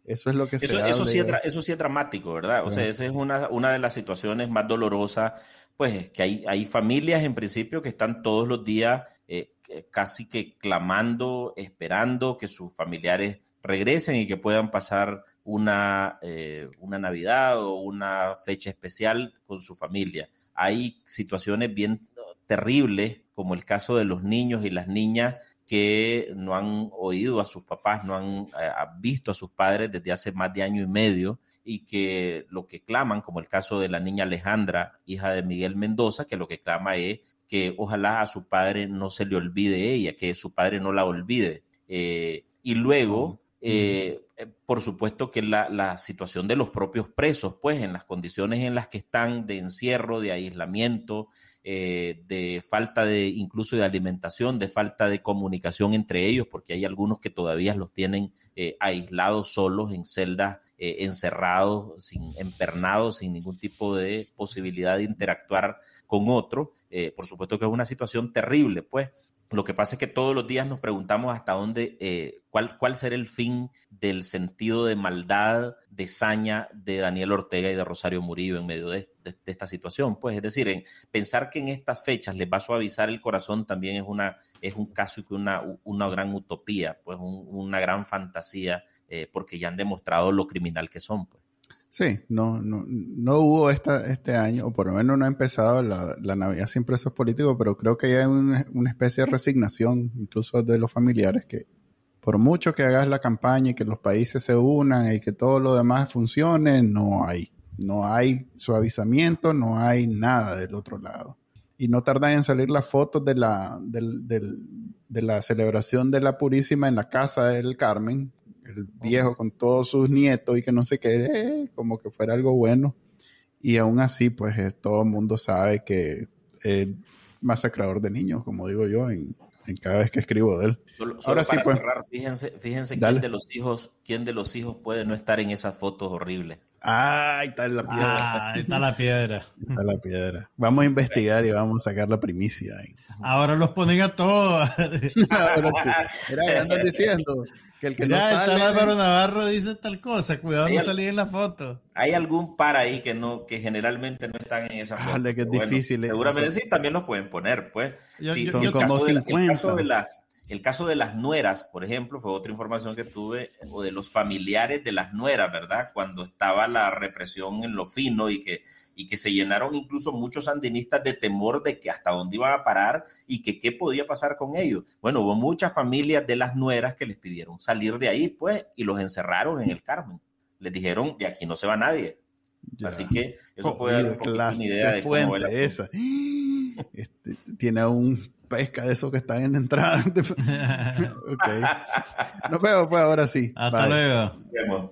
Eso es lo que eso, se eso, sí es, eso sí es dramático, ¿verdad? O sea, esa es una, una de las situaciones más dolorosas, pues que hay, hay familias en principio que están todos los días eh, casi que clamando, esperando que sus familiares regresen y que puedan pasar una, eh, una Navidad o una fecha especial con su familia. Hay situaciones bien terribles, como el caso de los niños y las niñas que no han oído a sus papás, no han eh, visto a sus padres desde hace más de año y medio y que lo que claman, como el caso de la niña Alejandra, hija de Miguel Mendoza, que lo que clama es que ojalá a su padre no se le olvide ella, que su padre no la olvide. Eh, y luego, eh, por supuesto que la, la, situación de los propios presos, pues en las condiciones en las que están de encierro, de aislamiento, eh, de falta de incluso de alimentación, de falta de comunicación entre ellos, porque hay algunos que todavía los tienen eh, aislados solos en celdas, eh, encerrados, sin, empernados, sin ningún tipo de posibilidad de interactuar con otro. por supuesto que es una situación terrible, pues. Lo que pasa es que todos los días nos preguntamos hasta dónde, eh, cuál, cuál será el fin del sentido de maldad, de saña de Daniel Ortega y de Rosario Murillo en medio de, esta situación. Pues es decir, en pensar que en estas fechas les va a suavizar el corazón también es, una, es un caso y que una, una gran utopía, pues una gran fantasía, eh, porque ya han demostrado lo criminal que son. Pues. Sí, no, no, no hubo esta, este año, o por lo menos no ha empezado la, Navidad sin presos políticos, pero creo que hay una, especie de resignación, incluso de los familiares, que por mucho que hagas la campaña y que los países se unan y que todo lo demás funcione, no hay. No hay suavizamiento, no hay nada del otro lado. Y no tardan en salir las fotos de la, de la celebración de la Purísima en la casa del Carmen, el viejo con todos sus nietos y que no sé qué, eh, como que fuera algo bueno. Y aún así, pues eh, todo el mundo sabe que es masacrador de niños, como digo yo, en, cada vez que escribo de él. Ahora sí, pues. fíjense, fíjense quién de los hijos, quién de los hijos puede no estar en esas fotos horribles. Ah, ahí está la piedra. Ah, ahí está la piedra. está la piedra. Vamos a investigar y vamos a sacar la primicia. Ahí. Ahora los ponen a todos. Ahora sí. Era, andan diciendo que el que no sale. Álvaro Navarro dice tal cosa, cuidado no salir en la foto. Hay algún par ahí que no, que generalmente no están en esa foto. que es difícil. Seguramente sí, también los pueden poner, pues. son como 50. De las, el caso de las nueras, por ejemplo, fue otra información que tuve, o de los familiares de las nueras, ¿verdad? Cuando estaba la represión en lo fino y que y que se llenaron incluso muchos sandinistas de temor de que hasta dónde iban a parar y que qué podía pasar con ellos. Bueno, hubo muchas familias de las nueras que les pidieron salir de ahí, pues, y los encerraron en el Carmen. Les dijeron, de aquí no se va nadie. Así que eso puede dar una idea de fuente cómo esa. Este, tiene un pesca de esos que están en la entrada. ok. Nos vemos pues ahora sí. Hasta luego.